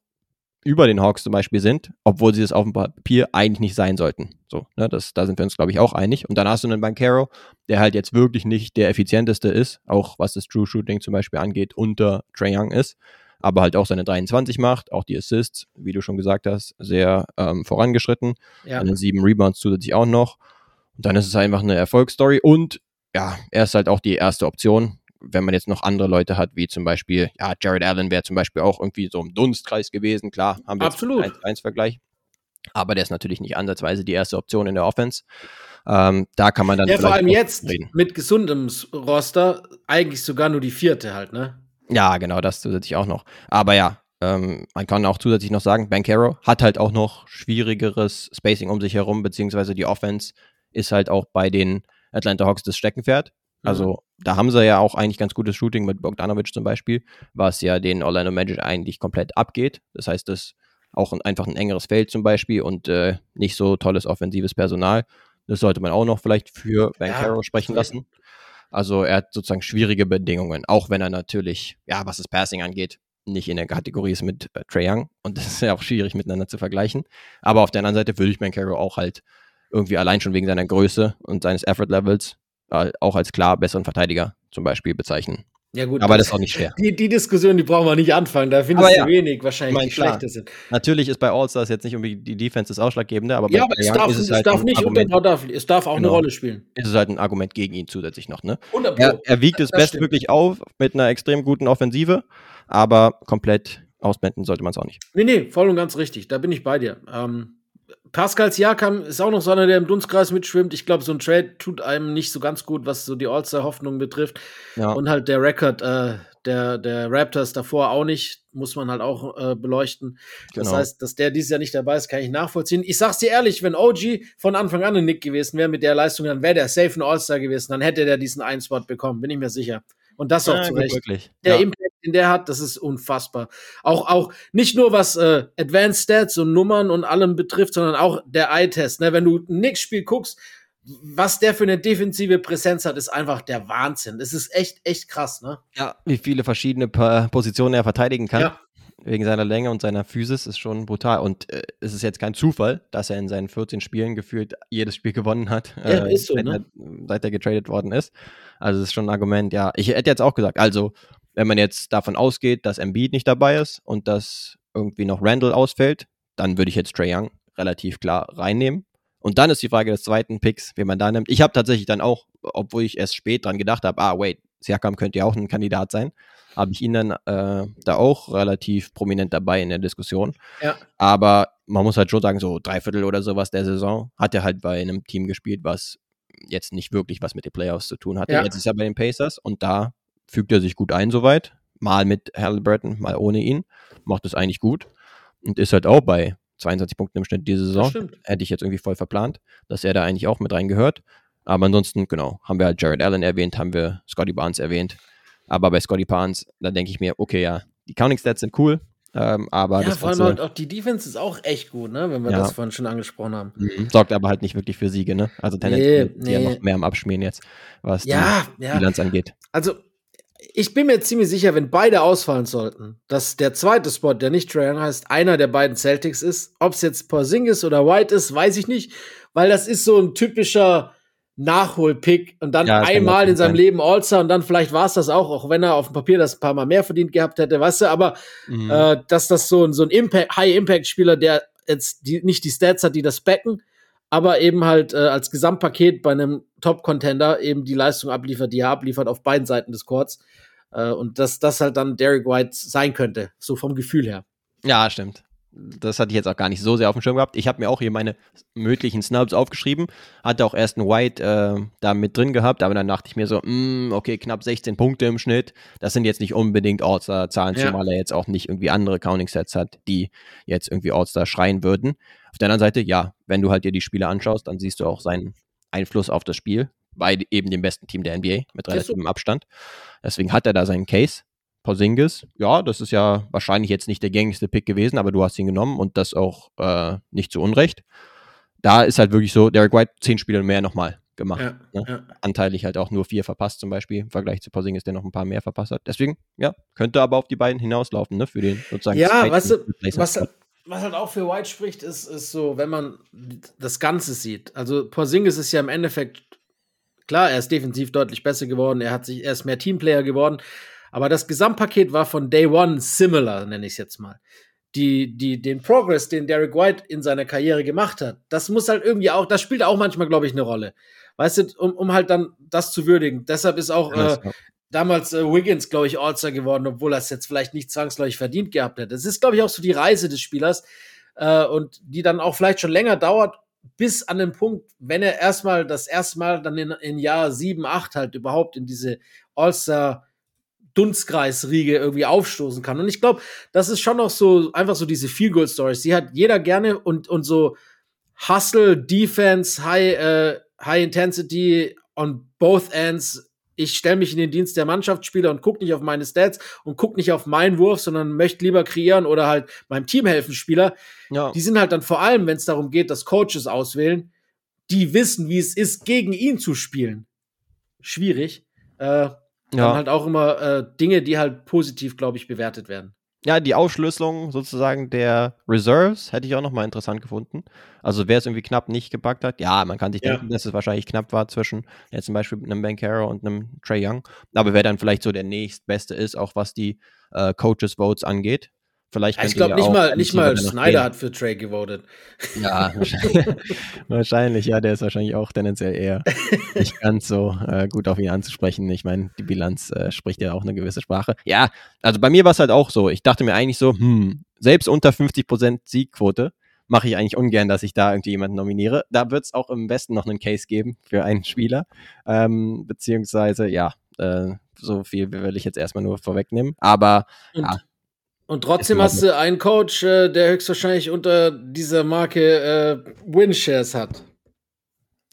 über den Hawks zum Beispiel sind, obwohl sie das auf dem Papier eigentlich nicht sein sollten. So, ne, das, da sind wir uns, glaube ich, auch einig. Und dann hast du einen Bankero, der halt jetzt wirklich nicht der effizienteste ist, auch was das True Shooting zum Beispiel angeht, unter Trae Young ist, aber halt auch seine 23 macht, auch die Assists, wie du schon gesagt hast, sehr ähm, vorangeschritten. Ja. Seine sieben Rebounds zusätzlich auch noch. Und dann ist es einfach eine Erfolgsstory und ja, er ist halt auch die erste Option wenn man jetzt noch andere Leute hat, wie zum Beispiel, ja, Jared Allen wäre zum Beispiel auch irgendwie so im Dunstkreis gewesen. Klar, haben wir Absolut. jetzt einen Vergleich. Aber der ist natürlich nicht ansatzweise die erste Option in der Offense. Ähm, da kann man dann. Ja, vor allem jetzt reden. mit gesundem Roster eigentlich sogar nur die vierte halt, ne? Ja, genau, das zusätzlich auch noch. Aber ja, ähm, man kann auch zusätzlich noch sagen, Bankero hat halt auch noch schwierigeres Spacing um sich herum, beziehungsweise die Offense ist halt auch bei den Atlanta Hawks das Steckenpferd. Also mhm. Da haben sie ja auch eigentlich ganz gutes Shooting mit Bogdanovic zum Beispiel, was ja den Orlando Magic eigentlich komplett abgeht. Das heißt, das auch ein, einfach ein engeres Feld zum Beispiel und äh, nicht so tolles offensives Personal. Das sollte man auch noch vielleicht für Bankero ja, sprechen lassen. Also er hat sozusagen schwierige Bedingungen, auch wenn er natürlich, ja, was das Passing angeht, nicht in der Kategorie ist mit äh, Trey Young und <laughs> das ist ja auch schwierig miteinander zu vergleichen. Aber auf der anderen Seite würde ich Bankero auch halt irgendwie allein schon wegen seiner Größe und seines Effort-Levels äh, auch als klar besseren Verteidiger zum Beispiel bezeichnen. Ja, gut. Aber das, ist auch nicht schwer. Die, die Diskussion, die brauchen wir nicht anfangen. Da findest aber du ja, wenig wahrscheinlich, mein, die schlechter sind. Natürlich ist bei All-Stars jetzt nicht irgendwie die Defense das Ausschlaggebende, aber ja, aber es darf, ist es, es halt darf nicht unter darf, es darf auch genau. eine Rolle spielen. Es ist halt ein Argument gegen ihn zusätzlich noch, ne? Er, er, wiegt es bestmöglich auf mit einer extrem guten Offensive, aber komplett ausblenden sollte man es auch nicht. Nee, nee, voll und ganz richtig. Da bin ich bei dir. Ähm, Pascal Siakam ist auch noch so einer, der im Dunstkreis mitschwimmt. Ich glaube, so ein Trade tut einem nicht so ganz gut, was so die All-Star-Hoffnung betrifft. Ja. Und halt der Rekord äh, der, der Raptors davor auch nicht, muss man halt auch äh, beleuchten. Genau. Das heißt, dass der dieses Jahr nicht dabei ist, kann ich nachvollziehen. Ich sag's dir ehrlich, wenn OG von Anfang an ein Nick gewesen wäre mit der Leistung, dann wäre der safe ein All-Star gewesen, dann hätte der diesen einen Spot bekommen, bin ich mir sicher. Und das auch ja, zu Recht. Wirklich. Der ja. Impact, den der hat, das ist unfassbar. Auch, auch nicht nur was äh, Advanced Stats und Nummern und allem betrifft, sondern auch der Eye-Test. Ne? Wenn du ein Knicks-Spiel guckst, was der für eine defensive Präsenz hat, ist einfach der Wahnsinn. Das ist echt, echt krass, ne? Ja, wie viele verschiedene Positionen er verteidigen kann. Ja. Wegen seiner Länge und seiner Physis ist schon brutal. Und äh, es ist jetzt kein Zufall, dass er in seinen 14 Spielen gefühlt jedes Spiel gewonnen hat, ja, äh, so, seit, ne? er, seit er getradet worden ist. Also, das ist schon ein Argument, ja. Ich hätte jetzt auch gesagt, also, wenn man jetzt davon ausgeht, dass Embiid nicht dabei ist und dass irgendwie noch Randall ausfällt, dann würde ich jetzt Trey Young relativ klar reinnehmen. Und dann ist die Frage des zweiten Picks, wen man da nimmt. Ich habe tatsächlich dann auch, obwohl ich erst spät dran gedacht habe, ah, wait, Siakam könnte ja auch ein Kandidat sein, habe ich ihn dann äh, da auch relativ prominent dabei in der Diskussion. Ja. Aber man muss halt schon sagen, so drei Viertel oder sowas der Saison hat er halt bei einem Team gespielt, was jetzt nicht wirklich was mit den Playoffs zu tun hatte. Ja. Jetzt ist er bei den Pacers und da fügt er sich gut ein soweit. Mal mit Halliburton, mal ohne ihn. Macht es eigentlich gut und ist halt auch bei 22 Punkten im Schnitt diese Saison. Hätte ich jetzt irgendwie voll verplant, dass er da eigentlich auch mit reingehört. Aber ansonsten, genau, haben wir halt Jared Allen erwähnt, haben wir Scotty Barnes erwähnt. Aber bei Scotty Barnes, da denke ich mir, okay, ja, die Counting Stats sind cool, ähm, aber ja, vor allem halt auch die Defense ist auch echt gut, ne? wenn wir ja. das vorhin schon angesprochen haben. Mhm. Sorgt aber halt nicht wirklich für Siege, ne? Also tendenziell nee, nee. ja noch mehr am Abschmieren jetzt, was ja, die ja. Bilanz angeht. Also ich bin mir ziemlich sicher, wenn beide ausfallen sollten, dass der zweite Spot, der nicht Trae Young heißt, einer der beiden Celtics ist. Ob es jetzt Porzingis oder White ist, weiß ich nicht, weil das ist so ein typischer Nachholpick und dann ja, einmal in seinem sein. Leben All-Star und dann vielleicht war es das auch, auch wenn er auf dem Papier das ein paar Mal mehr verdient gehabt hätte, weißt du, aber mhm. äh, dass das so ein, so ein Impact, High-Impact-Spieler, der jetzt die, nicht die Stats hat, die das backen, aber eben halt äh, als Gesamtpaket bei einem Top-Contender eben die Leistung abliefert, die er abliefert auf beiden Seiten des Courts. Äh, und dass das halt dann Derek White sein könnte, so vom Gefühl her. Ja, stimmt. Das hatte ich jetzt auch gar nicht so sehr auf dem Schirm gehabt. Ich habe mir auch hier meine möglichen Snubs aufgeschrieben. Hatte auch erst einen White äh, da mit drin gehabt, aber dann dachte ich mir so, mh, mm, okay, knapp 16 Punkte im Schnitt. Das sind jetzt nicht unbedingt All-Star-Zahlen, ja. zumal er jetzt auch nicht irgendwie andere Counting-Sets hat, die jetzt irgendwie All-Star schreien würden. Auf der anderen Seite, ja, wenn du halt dir die Spiele anschaust, dann siehst du auch seinen Einfluss auf das Spiel bei eben dem besten Team der NBA mit relativem Abstand. Deswegen hat er da seinen Case. Porzingis, ja, das ist ja wahrscheinlich jetzt nicht der gängigste Pick gewesen, aber du hast ihn genommen und das auch äh, nicht zu Unrecht. Da ist halt wirklich so, Derek White zehn Spiele mehr nochmal gemacht. Ja, ne? ja. Anteilig halt auch nur vier verpasst zum Beispiel, im Vergleich zu Porzingis, der noch ein paar mehr verpasst hat. Deswegen, ja, könnte aber auf die beiden hinauslaufen, ne, für den sozusagen. Ja, weißt du, was, was halt auch für White spricht, ist, ist so, wenn man das Ganze sieht. Also Porzingis ist ja im Endeffekt, klar, er ist defensiv deutlich besser geworden, er hat sich, er ist mehr Teamplayer geworden, aber das Gesamtpaket war von Day One similar, nenne ich es jetzt mal. Die, die, den Progress, den Derek White in seiner Karriere gemacht hat, das muss halt irgendwie auch, das spielt auch manchmal, glaube ich, eine Rolle. Weißt du, um, um halt dann das zu würdigen. Deshalb ist auch äh, damals äh, Wiggins, glaube ich, All-Star geworden, obwohl er es jetzt vielleicht nicht zwangsläufig verdient gehabt hätte. Das ist, glaube ich, auch so die Reise des Spielers äh, und die dann auch vielleicht schon länger dauert, bis an den Punkt, wenn er erstmal das erste Mal dann in, in Jahr 7, 8 halt überhaupt in diese All-Star Dunstkreisriege irgendwie aufstoßen kann. Und ich glaube, das ist schon noch so einfach so diese Feel-Good-Stories. Die hat jeder gerne und, und so Hustle, Defense, High, äh, High Intensity on both ends. Ich stelle mich in den Dienst der Mannschaftsspieler und gucke nicht auf meine Stats und gucke nicht auf meinen Wurf, sondern möchte lieber kreieren oder halt meinem Team helfen, Spieler. Ja. Die sind halt dann vor allem, wenn es darum geht, dass Coaches auswählen, die wissen, wie es ist, gegen ihn zu spielen. Schwierig. Äh, ja. Dann halt auch immer äh, Dinge, die halt positiv, glaube ich, bewertet werden. Ja, die Aufschlüsselung sozusagen der Reserves hätte ich auch nochmal interessant gefunden. Also wer es irgendwie knapp nicht gepackt hat, ja, man kann sich ja. denken, dass es wahrscheinlich knapp war zwischen jetzt zum Beispiel einem Bankero und einem Trey Young. Aber wer dann vielleicht so der nächstbeste ist, auch was die äh, Coaches Votes angeht, Vielleicht ich glaube nicht mal, nicht mal Snyder hat für Trey gewotet. Ja, <laughs> <laughs> wahrscheinlich. Ja, der ist wahrscheinlich auch tendenziell eher nicht ganz so äh, gut auf ihn anzusprechen. Ich meine, die Bilanz äh, spricht ja auch eine gewisse Sprache. Ja, also bei mir war es halt auch so. Ich dachte mir eigentlich so, hm, selbst unter 50% Siegquote mache ich eigentlich ungern, dass ich da irgendwie jemanden nominiere. Da wird es auch im Westen noch einen Case geben für einen Spieler. Ähm, beziehungsweise, ja, äh, so viel will ich jetzt erstmal nur vorwegnehmen. Aber Und ja, und trotzdem hast du einen Coach, äh, der höchstwahrscheinlich unter dieser Marke äh, Winshares hat.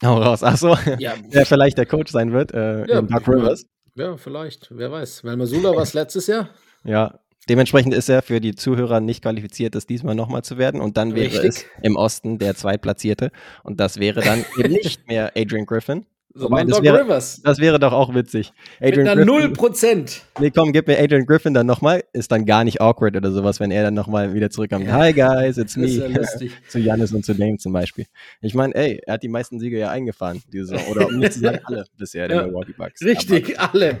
Hau raus. Achso, ja. <laughs> der vielleicht der Coach sein wird äh, ja, in Dark Rivers. Ja, vielleicht. Wer weiß. Weil Masula war es letztes Jahr. Ja, dementsprechend ist er für die Zuhörer nicht qualifiziert, das diesmal nochmal zu werden. Und dann wäre Richtig. es im Osten der Zweitplatzierte. Und das wäre dann eben <laughs> nicht mehr Adrian Griffin, sondern das, wäre, Rivers. das wäre doch auch witzig. Adrian Mit einer Griffin, 0%. Nee, komm, gib mir Adrian Griffin dann nochmal. Ist dann gar nicht awkward oder sowas, wenn er dann nochmal wieder zurückkommt. Ja. Hi guys, it's <laughs> me. Ja <laughs> zu Janis und zu Dame zum Beispiel. Ich meine, ey, er hat die meisten Siege ja eingefahren diese Saison. Oder um nicht zu sagen <laughs> alle bisher, der Milwaukee Bucks. Richtig, aber, alle.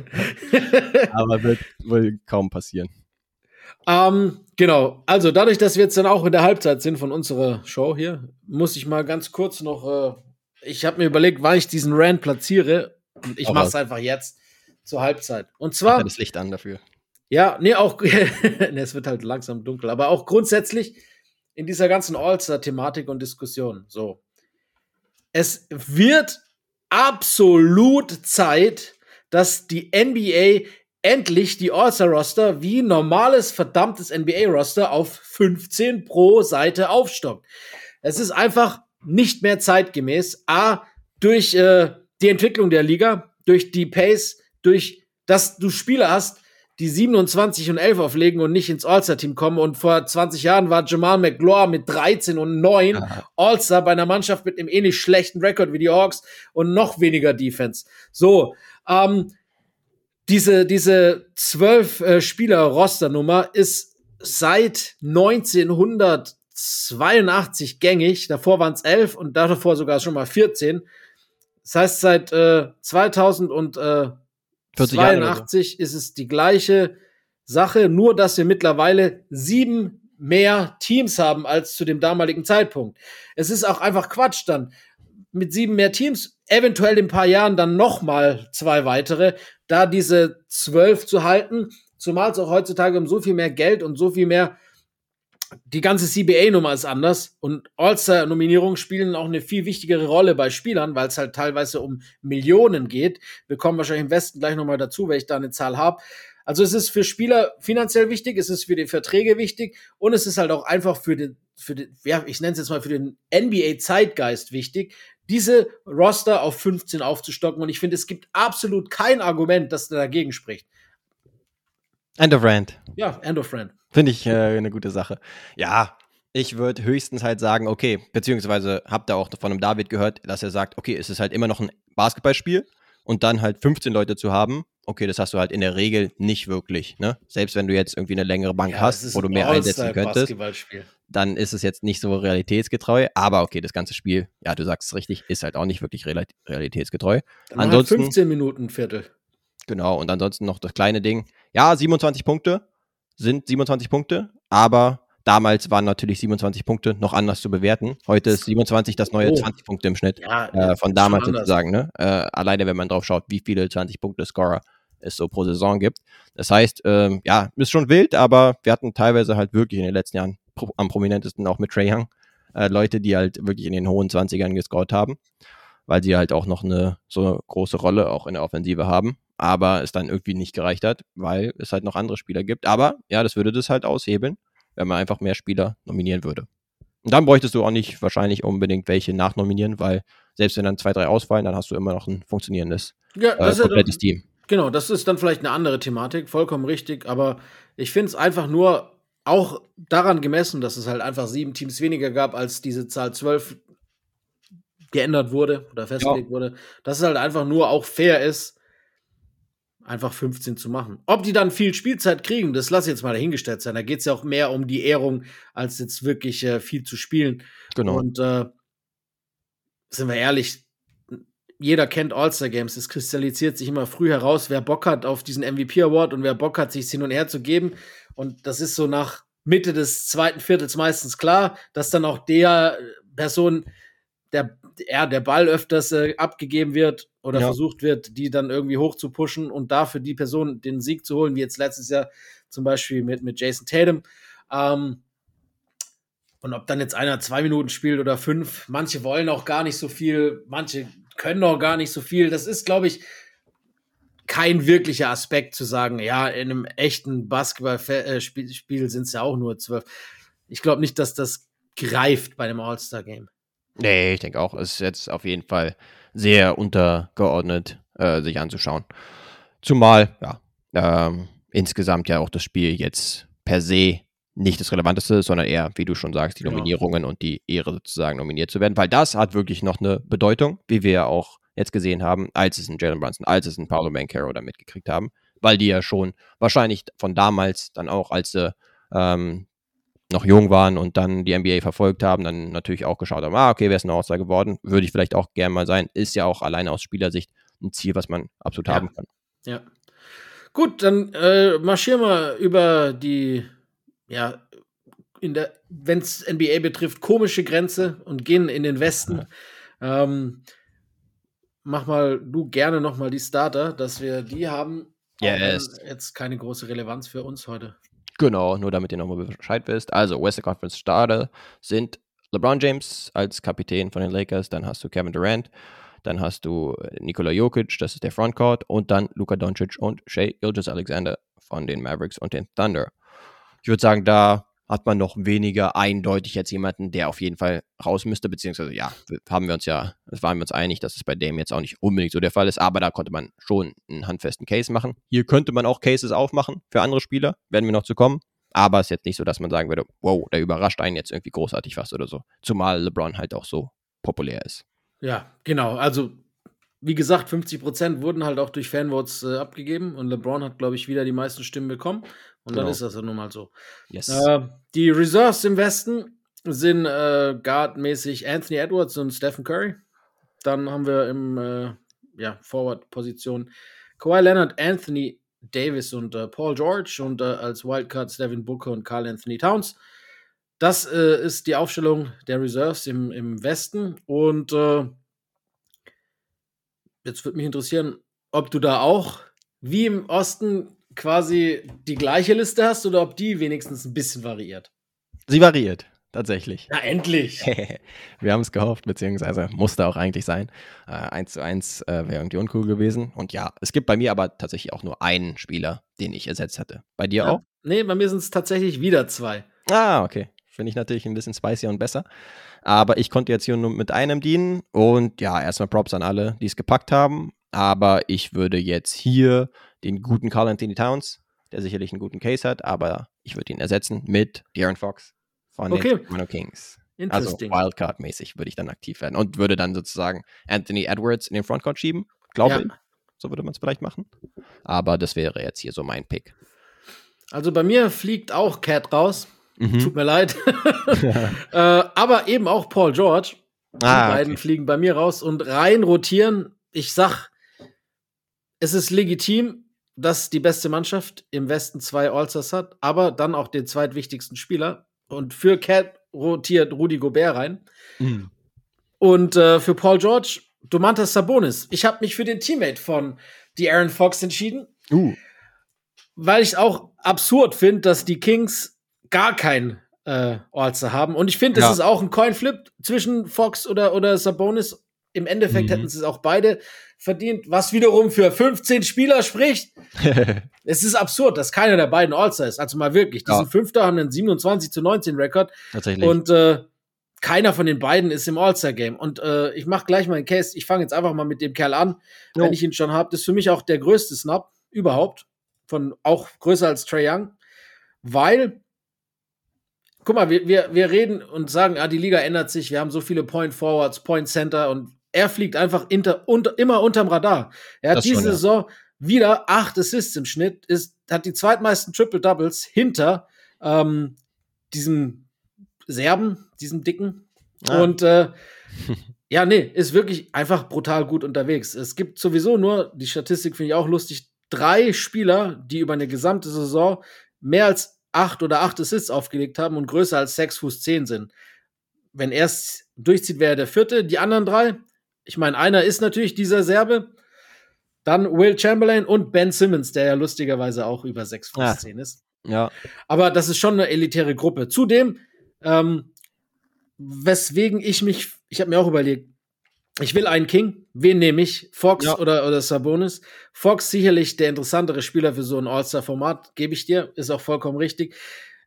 aber wird wohl kaum passieren. Ähm, genau. Also dadurch, dass wir jetzt dann auch in der Halbzeit sind von unserer Show hier, muss ich mal ganz kurz noch äh, ich habe mir überlegt, wann ich diesen Rand platziere. Und ich mache es einfach jetzt zur Halbzeit. Und zwar. Mach das Licht an dafür. Ja, nee, auch. <laughs> nee, es wird halt langsam dunkel. Aber auch grundsätzlich in dieser ganzen All-Star-Thematik und Diskussion. So. Es wird absolut Zeit, dass die NBA endlich die All-Star-Roster wie normales verdammtes NBA-Roster auf 15 pro Seite aufstockt. Es ist einfach nicht mehr zeitgemäß. A, durch äh, die Entwicklung der Liga, durch die Pace, durch dass du Spieler hast, die 27 und 11 auflegen und nicht ins All-Star-Team kommen. Und vor 20 Jahren war Jamal McGlaw mit 13 und 9 All-Star bei einer Mannschaft mit einem ähnlich schlechten Rekord wie die Hawks und noch weniger Defense. So, ähm, diese, diese 12 äh, Spieler-Roster-Nummer ist seit 1900 82 gängig. Davor waren es 11 und davor sogar schon mal 14. Das heißt, seit äh, 2082 ist es die gleiche Sache, nur dass wir mittlerweile sieben mehr Teams haben als zu dem damaligen Zeitpunkt. Es ist auch einfach Quatsch dann. Mit sieben mehr Teams, eventuell in ein paar Jahren dann noch mal zwei weitere, da diese zwölf zu halten, zumal es auch heutzutage um so viel mehr Geld und so viel mehr die ganze CBA-Nummer ist anders und All-Star-Nominierungen spielen auch eine viel wichtigere Rolle bei Spielern, weil es halt teilweise um Millionen geht. Wir kommen wahrscheinlich im Westen gleich nochmal dazu, weil ich da eine Zahl habe. Also es ist für Spieler finanziell wichtig, es ist für die Verträge wichtig und es ist halt auch einfach für den, für den ja, ich nenne es jetzt mal für den NBA-Zeitgeist wichtig, diese Roster auf 15 aufzustocken. Und ich finde, es gibt absolut kein Argument, das dagegen spricht. End of Rand. Ja, End of Rand. Finde ich äh, eine gute Sache. Ja, ich würde höchstens halt sagen, okay, beziehungsweise habt ihr auch von einem David gehört, dass er sagt, okay, es ist halt immer noch ein Basketballspiel und dann halt 15 Leute zu haben, okay, das hast du halt in der Regel nicht wirklich, ne? Selbst wenn du jetzt irgendwie eine längere Bank ja, hast, wo du mehr einsetzen könntest, dann ist es jetzt nicht so realitätsgetreu, aber okay, das ganze Spiel, ja, du sagst es richtig, ist halt auch nicht wirklich realitätsgetreu. Dann halt ansonsten 15 Minuten Viertel. Genau, und ansonsten noch das kleine Ding. Ja, 27 Punkte, sind 27 Punkte, aber damals waren natürlich 27 Punkte noch anders zu bewerten. Heute ist 27 das neue oh. 20 Punkte im Schnitt ja, äh, von damals sozusagen. Ne? Äh, alleine wenn man drauf schaut, wie viele 20 Punkte Scorer es so pro Saison gibt. Das heißt, ähm, ja, ist schon wild, aber wir hatten teilweise halt wirklich in den letzten Jahren pro am prominentesten auch mit Trey Young äh, Leute, die halt wirklich in den hohen 20ern gescored haben, weil sie halt auch noch eine so große Rolle auch in der Offensive haben, aber es dann irgendwie nicht gereicht hat, weil es halt noch andere Spieler gibt. Aber ja, das würde das halt aushebeln, wenn man einfach mehr Spieler nominieren würde. Und dann bräuchtest du auch nicht wahrscheinlich unbedingt welche nachnominieren, weil selbst wenn dann zwei, drei ausfallen, dann hast du immer noch ein funktionierendes ja, äh, komplettes ja, Team. Genau, das ist dann vielleicht eine andere Thematik, vollkommen richtig, aber ich finde es einfach nur auch daran gemessen, dass es halt einfach sieben Teams weniger gab, als diese Zahl zwölf geändert wurde oder festgelegt ja. wurde, dass es halt einfach nur auch fair ist, einfach 15 zu machen. Ob die dann viel Spielzeit kriegen, das lasse ich jetzt mal dahingestellt sein. Da geht es ja auch mehr um die Ehrung, als jetzt wirklich äh, viel zu spielen. Genau. Und äh, sind wir ehrlich, jeder kennt All-Star Games. Es kristallisiert sich immer früh heraus, wer Bock hat auf diesen MVP Award und wer Bock hat, sich hin und her zu geben. Und das ist so nach Mitte des zweiten Viertels meistens klar, dass dann auch der Person, der, ja, der Ball öfters äh, abgegeben wird oder ja. versucht wird, die dann irgendwie hoch zu pushen und dafür die Person den Sieg zu holen, wie jetzt letztes Jahr zum Beispiel mit, mit Jason Tatum. Ähm, und ob dann jetzt einer zwei Minuten spielt oder fünf, manche wollen auch gar nicht so viel, manche können auch gar nicht so viel. Das ist, glaube ich, kein wirklicher Aspekt zu sagen, ja, in einem echten Basketballspiel sind es ja auch nur zwölf. Ich glaube nicht, dass das greift bei einem All-Star-Game. Nee, ich denke auch, es ist jetzt auf jeden Fall sehr untergeordnet, äh, sich anzuschauen. Zumal, ja, ähm, insgesamt ja auch das Spiel jetzt per se nicht das Relevanteste, sondern eher, wie du schon sagst, die genau. Nominierungen und die Ehre sozusagen nominiert zu werden, weil das hat wirklich noch eine Bedeutung, wie wir ja auch jetzt gesehen haben, als es ein Jalen Brunson, als es ein Paulo Bancaro da mitgekriegt haben, weil die ja schon wahrscheinlich von damals dann auch, als sie ähm, noch jung waren und dann die NBA verfolgt haben, dann natürlich auch geschaut haben, ah, okay, wer ist eine Aussage geworden? Würde ich vielleicht auch gerne mal sein. Ist ja auch alleine aus Spielersicht ein Ziel, was man absolut ja. haben kann. Ja. Gut, dann äh, marschieren wir über die ja, in der, wenn es NBA betrifft, komische Grenze und gehen in den Westen. Ähm, mach mal du gerne noch mal die Starter, dass wir die haben. Yes. Jetzt keine große Relevanz für uns heute. Genau, nur damit ihr nochmal Bescheid wisst. Also, Western Conference Starter sind LeBron James als Kapitän von den Lakers, dann hast du Kevin Durant, dann hast du Nikola Jokic, das ist der Frontcourt, und dann Luka Doncic und Shea Gilgis Alexander von den Mavericks und den Thunder ich würde sagen, da hat man noch weniger eindeutig jetzt jemanden, der auf jeden Fall raus müsste, beziehungsweise ja, haben wir uns ja, waren wir uns einig, dass es bei dem jetzt auch nicht unbedingt so der Fall ist, aber da konnte man schon einen handfesten Case machen. Hier könnte man auch Cases aufmachen für andere Spieler, werden wir noch zu kommen. Aber es ist jetzt nicht so, dass man sagen würde, wow, der überrascht einen jetzt irgendwie großartig was oder so. Zumal LeBron halt auch so populär ist. Ja, genau. Also wie gesagt, 50 Prozent wurden halt auch durch Fanvotes äh, abgegeben und LeBron hat, glaube ich, wieder die meisten Stimmen bekommen. Und genau. dann ist das ja nun mal so. Yes. Äh, die Reserves im Westen sind äh, guardmäßig Anthony Edwards und Stephen Curry. Dann haben wir im äh, ja, Forward-Position Kawhi Leonard, Anthony Davis und äh, Paul George und äh, als Wildcard Devin Booker und Carl Anthony Towns. Das äh, ist die Aufstellung der Reserves im, im Westen und äh, jetzt würde mich interessieren, ob du da auch wie im Osten quasi die gleiche Liste hast oder ob die wenigstens ein bisschen variiert. Sie variiert, tatsächlich. Na, endlich. <laughs> Wir haben es gehofft, beziehungsweise musste auch eigentlich sein. Äh, 1 zu 1 äh, wäre irgendwie uncool gewesen. Und ja, es gibt bei mir aber tatsächlich auch nur einen Spieler, den ich ersetzt hatte. Bei dir ja. auch? Nee, bei mir sind es tatsächlich wieder zwei. Ah, okay. Finde ich natürlich ein bisschen spicier und besser. Aber ich konnte jetzt hier nur mit einem dienen. Und ja, erstmal Props an alle, die es gepackt haben. Aber ich würde jetzt hier den guten Carl Anthony Towns, der sicherlich einen guten Case hat, aber ich würde ihn ersetzen mit De'Aaron Fox von okay. den Sacramento Kings. Also Wildcard-mäßig würde ich dann aktiv werden und würde dann sozusagen Anthony Edwards in den Frontcourt schieben, glaube ja. ich. So würde man es vielleicht machen. Aber das wäre jetzt hier so mein Pick. Also bei mir fliegt auch Cat raus. Mhm. Tut mir leid. <laughs> <laughs> äh, aber eben auch Paul George. Die ah, beiden okay. fliegen bei mir raus und rein rotieren. Ich sag, es ist legitim, dass die beste Mannschaft im Westen zwei Allstars hat, aber dann auch den zweitwichtigsten Spieler. Und für Cat rotiert Rudy Gobert rein. Mhm. Und äh, für Paul George Domantas Sabonis. Ich habe mich für den Teammate von die Aaron Fox entschieden. Uh. Weil ich auch absurd finde, dass die Kings gar kein äh, All-Star haben. Und ich finde, es ja. ist auch ein Coin-Flip zwischen Fox oder, oder Sabonis. Im Endeffekt mhm. hätten sie es auch beide verdient, was wiederum für 15 Spieler spricht. <laughs> es ist absurd, dass keiner der beiden All-Star ist. Also mal wirklich. Die ja. sind Fünfter, haben einen 27 zu 19 Rekord. Tatsächlich. Und äh, keiner von den beiden ist im All-Star-Game. Und äh, ich mache gleich mal einen Case. Ich fange jetzt einfach mal mit dem Kerl an, jo. wenn ich ihn schon habe. Das ist für mich auch der größte Snap überhaupt. Von auch größer als Trey Young. Weil guck mal, wir, wir, wir reden und sagen, ah, die Liga ändert sich, wir haben so viele Point Forwards, Point Center und er fliegt einfach inter, unter, immer unterm Radar. Er hat das diese schon, ja. Saison wieder acht Assists im Schnitt, ist, hat die zweitmeisten Triple Doubles hinter ähm, diesem Serben, diesem Dicken. Ah. Und äh, <laughs> ja, nee, ist wirklich einfach brutal gut unterwegs. Es gibt sowieso nur, die Statistik finde ich auch lustig, drei Spieler, die über eine gesamte Saison mehr als acht oder acht Assists aufgelegt haben und größer als sechs Fuß zehn sind. Wenn er es durchzieht, wäre er der vierte. Die anderen drei, ich meine, einer ist natürlich dieser Serbe, dann Will Chamberlain und Ben Simmons, der ja lustigerweise auch über sechs Fuß zehn ist. Ja. Aber das ist schon eine elitäre Gruppe. Zudem, ähm, weswegen ich mich, ich habe mir auch überlegt, ich will einen King. Wen nehme ich? Fox ja. oder, oder Sabonis? Fox sicherlich der interessantere Spieler für so ein All-Star-Format, gebe ich dir. Ist auch vollkommen richtig.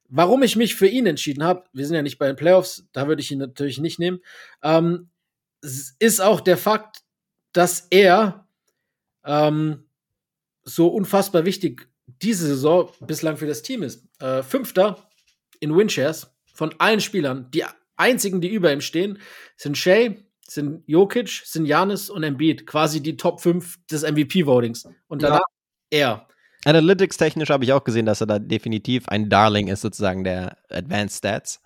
Warum ich mich für ihn entschieden habe, wir sind ja nicht bei den Playoffs, da würde ich ihn natürlich nicht nehmen, ähm, ist auch der Fakt, dass er ähm, so unfassbar wichtig diese Saison bislang für das Team ist. Äh, Fünfter in Winshares von allen Spielern. Die einzigen, die über ihm stehen, sind Shay, sind Jokic, sind Janis und Embiid, quasi die Top 5 des MVP-Votings. Und danach ja. er. Analytics-technisch habe ich auch gesehen, dass er da definitiv ein Darling ist, sozusagen der Advanced Stats.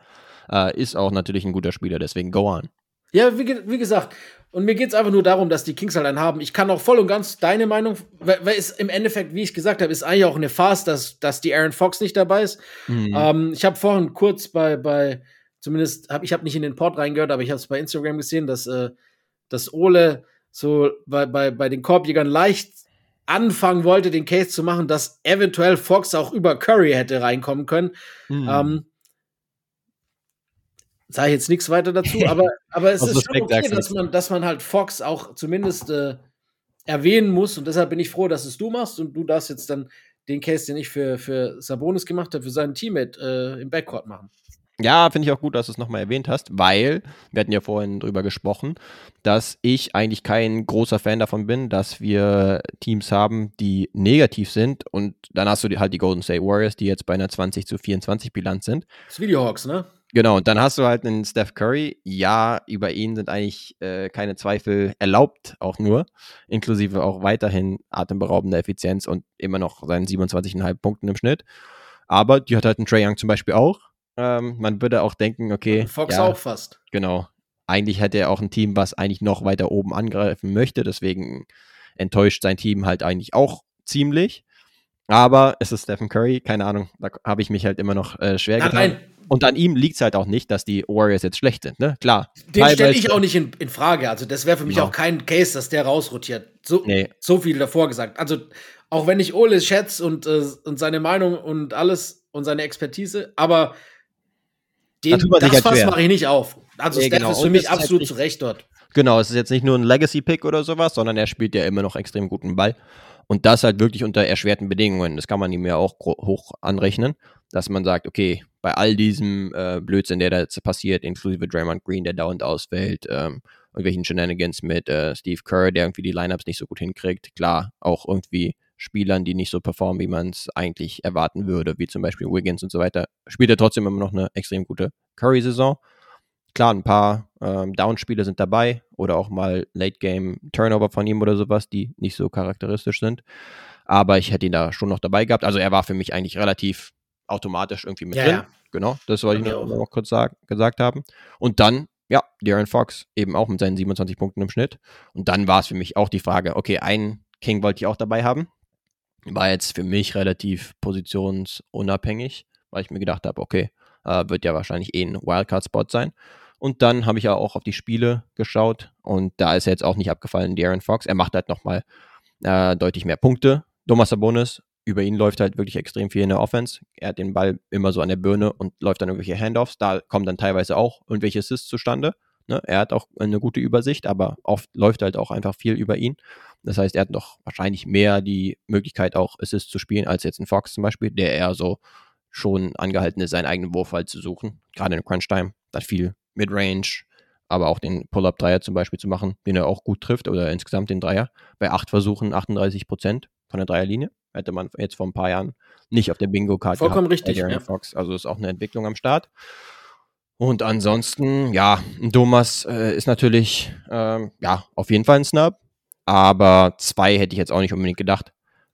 Äh, ist auch natürlich ein guter Spieler, deswegen go on. Ja, wie, wie gesagt, und mir geht es einfach nur darum, dass die Kings halt einen haben. Ich kann auch voll und ganz deine Meinung, weil, weil es im Endeffekt, wie ich gesagt habe, ist eigentlich auch eine Farce, dass, dass die Aaron Fox nicht dabei ist. Mhm. Ähm, ich habe vorhin kurz bei, bei zumindest habe ich habe nicht in den Port reingehört, aber ich habe es bei Instagram gesehen, dass, äh, dass Ole so bei, bei, bei den Korbjägern leicht anfangen wollte, den Case zu machen, dass eventuell Fox auch über Curry hätte reinkommen können. Mhm. Ähm, Sage ich jetzt nichts weiter dazu, <laughs> aber, aber es ist schon okay, dass man, dass man halt Fox auch zumindest äh, erwähnen muss und deshalb bin ich froh, dass es du machst und du darfst jetzt dann den Case, den ich für, für Sabonis gemacht habe, für seinen Teammate äh, im Backcourt machen. Ja, finde ich auch gut, dass du es nochmal erwähnt hast, weil wir hatten ja vorhin drüber gesprochen, dass ich eigentlich kein großer Fan davon bin, dass wir Teams haben, die negativ sind und dann hast du halt die Golden State Warriors, die jetzt bei einer 20 zu 24 Bilanz sind. Das Videohawks, ne? Genau, und dann hast du halt einen Steph Curry. Ja, über ihn sind eigentlich äh, keine Zweifel erlaubt, auch nur, inklusive auch weiterhin atemberaubende Effizienz und immer noch seinen 27,5 Punkten im Schnitt. Aber die hat halt einen Trae Young zum Beispiel auch ähm, man würde auch denken, okay. Fox ja, auch fast. Genau. Eigentlich hätte er auch ein Team, was eigentlich noch weiter oben angreifen möchte. Deswegen enttäuscht sein Team halt eigentlich auch ziemlich. Aber es ist Stephen Curry, keine Ahnung, da habe ich mich halt immer noch äh, schwer getan. Nein. Und an ihm liegt es halt auch nicht, dass die Warriors jetzt schlecht sind, ne? Klar. Den stelle ich auch nicht in, in Frage. Also, das wäre für mich no. auch kein Case, dass der rausrotiert. So, nee. so viel davor gesagt. Also, auch wenn ich Ole schätze und, äh, und seine Meinung und alles und seine Expertise, aber den, da das halt Fass mache ich nicht auf. Also nee, Steph genau. ist für mich absolut halt zu Recht dort. Genau, es ist jetzt nicht nur ein Legacy-Pick oder sowas, sondern er spielt ja immer noch extrem guten Ball. Und das halt wirklich unter erschwerten Bedingungen. Das kann man ihm ja auch hoch anrechnen, dass man sagt, okay, bei all diesem äh, Blödsinn, der da jetzt passiert, inklusive Draymond Green, der dauernd ausfällt, ähm, irgendwelchen Shenanigans mit äh, Steve Kerr, der irgendwie die Lineups nicht so gut hinkriegt, klar, auch irgendwie Spielern, die nicht so performen, wie man es eigentlich erwarten würde, wie zum Beispiel Wiggins und so weiter, spielt er trotzdem immer noch eine extrem gute Curry-Saison. Klar, ein paar ähm, Downspiele sind dabei oder auch mal Late-Game-Turnover von ihm oder sowas, die nicht so charakteristisch sind. Aber ich hätte ihn da schon noch dabei gehabt. Also er war für mich eigentlich relativ automatisch irgendwie mit ja, drin. Ja. Genau, das wollte ich noch, noch kurz sag, gesagt haben. Und dann, ja, Darren Fox eben auch mit seinen 27 Punkten im Schnitt. Und dann war es für mich auch die Frage, okay, einen King wollte ich auch dabei haben war jetzt für mich relativ positionsunabhängig, weil ich mir gedacht habe, okay, äh, wird ja wahrscheinlich eh ein Wildcard-Spot sein. Und dann habe ich ja auch auf die Spiele geschaut und da ist er jetzt auch nicht abgefallen, Darren Fox. Er macht halt nochmal äh, deutlich mehr Punkte. Thomas Sabonis, über ihn läuft halt wirklich extrem viel in der Offense. Er hat den Ball immer so an der Birne und läuft dann irgendwelche Handoffs. Da kommen dann teilweise auch irgendwelche Assists zustande. Ne? Er hat auch eine gute Übersicht, aber oft läuft halt auch einfach viel über ihn. Das heißt, er hat noch wahrscheinlich mehr die Möglichkeit, auch Assists zu spielen, als jetzt ein Fox zum Beispiel, der eher so schon angehalten ist, seinen eigenen Wurf halt zu suchen. Gerade in Crunch-Time. Da viel Midrange, aber auch den Pull-Up-Dreier zum Beispiel zu machen, den er auch gut trifft oder insgesamt den Dreier. Bei acht Versuchen 38 Prozent von der Dreierlinie. Hätte man jetzt vor ein paar Jahren nicht auf der Bingo-Karte Vollkommen gehabt, richtig. Ja. Fox. Also ist auch eine Entwicklung am Start. Und ansonsten, ja, Thomas äh, ist natürlich, ähm, ja, auf jeden Fall ein Snub. Aber zwei hätte ich jetzt auch nicht unbedingt gedacht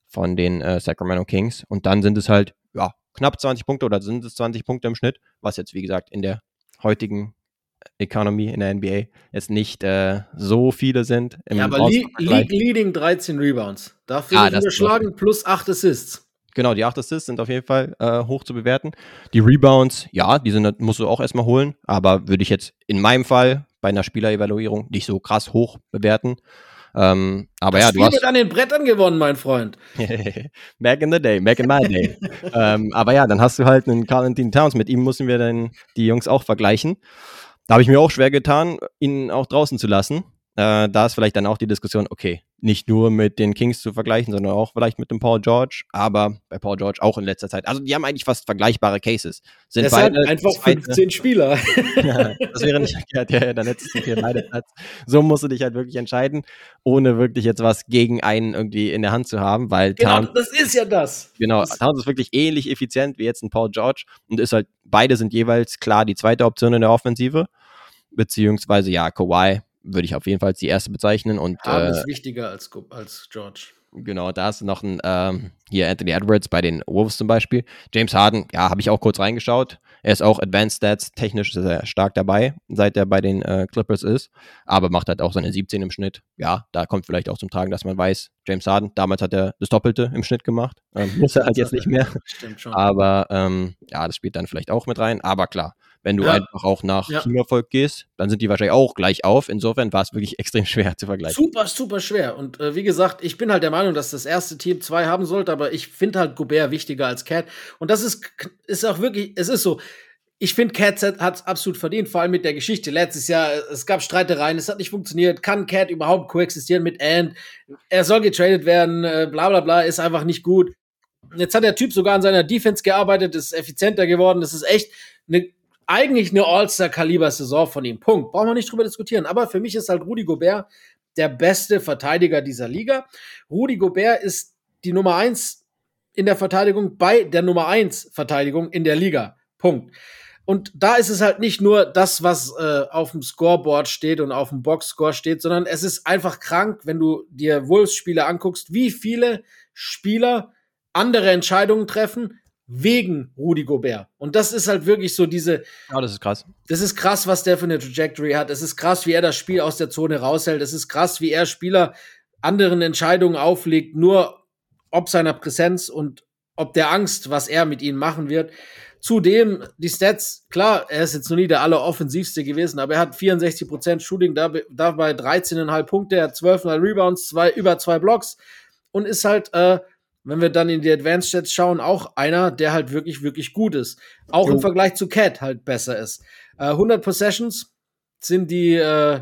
von den äh, Sacramento Kings. Und dann sind es halt, ja, knapp 20 Punkte oder sind es 20 Punkte im Schnitt, was jetzt, wie gesagt, in der heutigen Economy in der NBA jetzt nicht äh, so viele sind. ja, aber League, League Leading 13 Rebounds. Dafür ah, überschlagen plus 8 Assists. Genau, die 8 Assists sind auf jeden Fall äh, hoch zu bewerten. Die Rebounds, ja, die sind, musst du auch erstmal holen, aber würde ich jetzt in meinem Fall bei einer Spielerevaluierung nicht so krass hoch bewerten. Ähm, aber das ja, du hast wird an den Brettern gewonnen, mein Freund. <laughs> back in the day, back in my day. <laughs> ähm, aber ja, dann hast du halt einen Carl Anthony Towns. Mit ihm müssen wir dann die Jungs auch vergleichen. Da habe ich mir auch schwer getan, ihn auch draußen zu lassen. Äh, da ist vielleicht dann auch die Diskussion, okay, nicht nur mit den Kings zu vergleichen, sondern auch vielleicht mit dem Paul George, aber bei Paul George auch in letzter Zeit. Also die haben eigentlich fast vergleichbare Cases. Sind Deshalb beide einfach 15 Spieler. <laughs> ja, das wäre nicht verkehrt, ja, dann hättest du hier beide Platz. So musst du dich halt wirklich entscheiden, ohne wirklich jetzt was gegen einen irgendwie in der Hand zu haben, weil Genau, Towns, das ist ja das. Genau, das Towns ist wirklich ähnlich effizient wie jetzt ein Paul George und ist halt, beide sind jeweils klar die zweite Option in der Offensive beziehungsweise ja, Kawhi würde ich auf jeden Fall als die erste bezeichnen. Und, Harden äh, ist wichtiger als, als George. Genau, da ist noch ein, ähm, hier Anthony Edwards bei den Wolves zum Beispiel. James Harden, ja, habe ich auch kurz reingeschaut. Er ist auch Advanced Stats technisch sehr stark dabei, seit er bei den äh, Clippers ist. Aber macht halt auch seine 17 im Schnitt. Ja, da kommt vielleicht auch zum Tragen, dass man weiß, James Harden, damals hat er das Doppelte im Schnitt gemacht. Ähm, <laughs> muss er halt jetzt nicht mehr. Stimmt schon. Aber ähm, ja, das spielt dann vielleicht auch mit rein. Aber klar, wenn du ja. einfach auch nach ja. Teamerfolg gehst, dann sind die wahrscheinlich auch gleich auf. Insofern war es wirklich <laughs> extrem schwer zu vergleichen. Super, super schwer. Und äh, wie gesagt, ich bin halt der Meinung, dass das erste Team zwei haben sollte, aber ich finde halt Gobert wichtiger als Cat. Und das ist, ist auch wirklich, es ist so. Ich finde, Cat hat es absolut verdient, vor allem mit der Geschichte. Letztes Jahr, es gab Streitereien, es hat nicht funktioniert. Kann Cat überhaupt koexistieren mit Ant? Er soll getradet werden, äh, bla bla bla, ist einfach nicht gut. Jetzt hat der Typ sogar an seiner Defense gearbeitet, ist effizienter geworden. Das ist echt eine eigentlich eine All-Star-Kaliber-Saison von ihm. Punkt. Brauchen wir nicht drüber diskutieren. Aber für mich ist halt Rudi Gobert der beste Verteidiger dieser Liga. Rudi Gobert ist die Nummer eins in der Verteidigung bei der Nummer eins Verteidigung in der Liga. Punkt. Und da ist es halt nicht nur das, was äh, auf dem Scoreboard steht und auf dem Boxscore steht, sondern es ist einfach krank, wenn du dir Wolves-Spiele anguckst, wie viele Spieler andere Entscheidungen treffen, wegen Rudi Gobert. Und das ist halt wirklich so diese. Ja, das ist krass. Das ist krass, was der für eine Trajectory hat. Es ist krass, wie er das Spiel aus der Zone raushält. Es ist krass, wie er Spieler anderen Entscheidungen auflegt, nur ob seiner Präsenz und ob der Angst, was er mit ihnen machen wird. Zudem, die Stats, klar, er ist jetzt noch nie der alleroffensivste gewesen, aber er hat 64% Shooting, dabei 13,5 Punkte, er hat 12,5 Rebounds, zwei, über zwei Blocks und ist halt äh, wenn wir dann in die Advanced Stats schauen, auch einer, der halt wirklich, wirklich gut ist. Auch jo. im Vergleich zu Cat halt besser ist. Äh, 100 Possessions sind die, äh,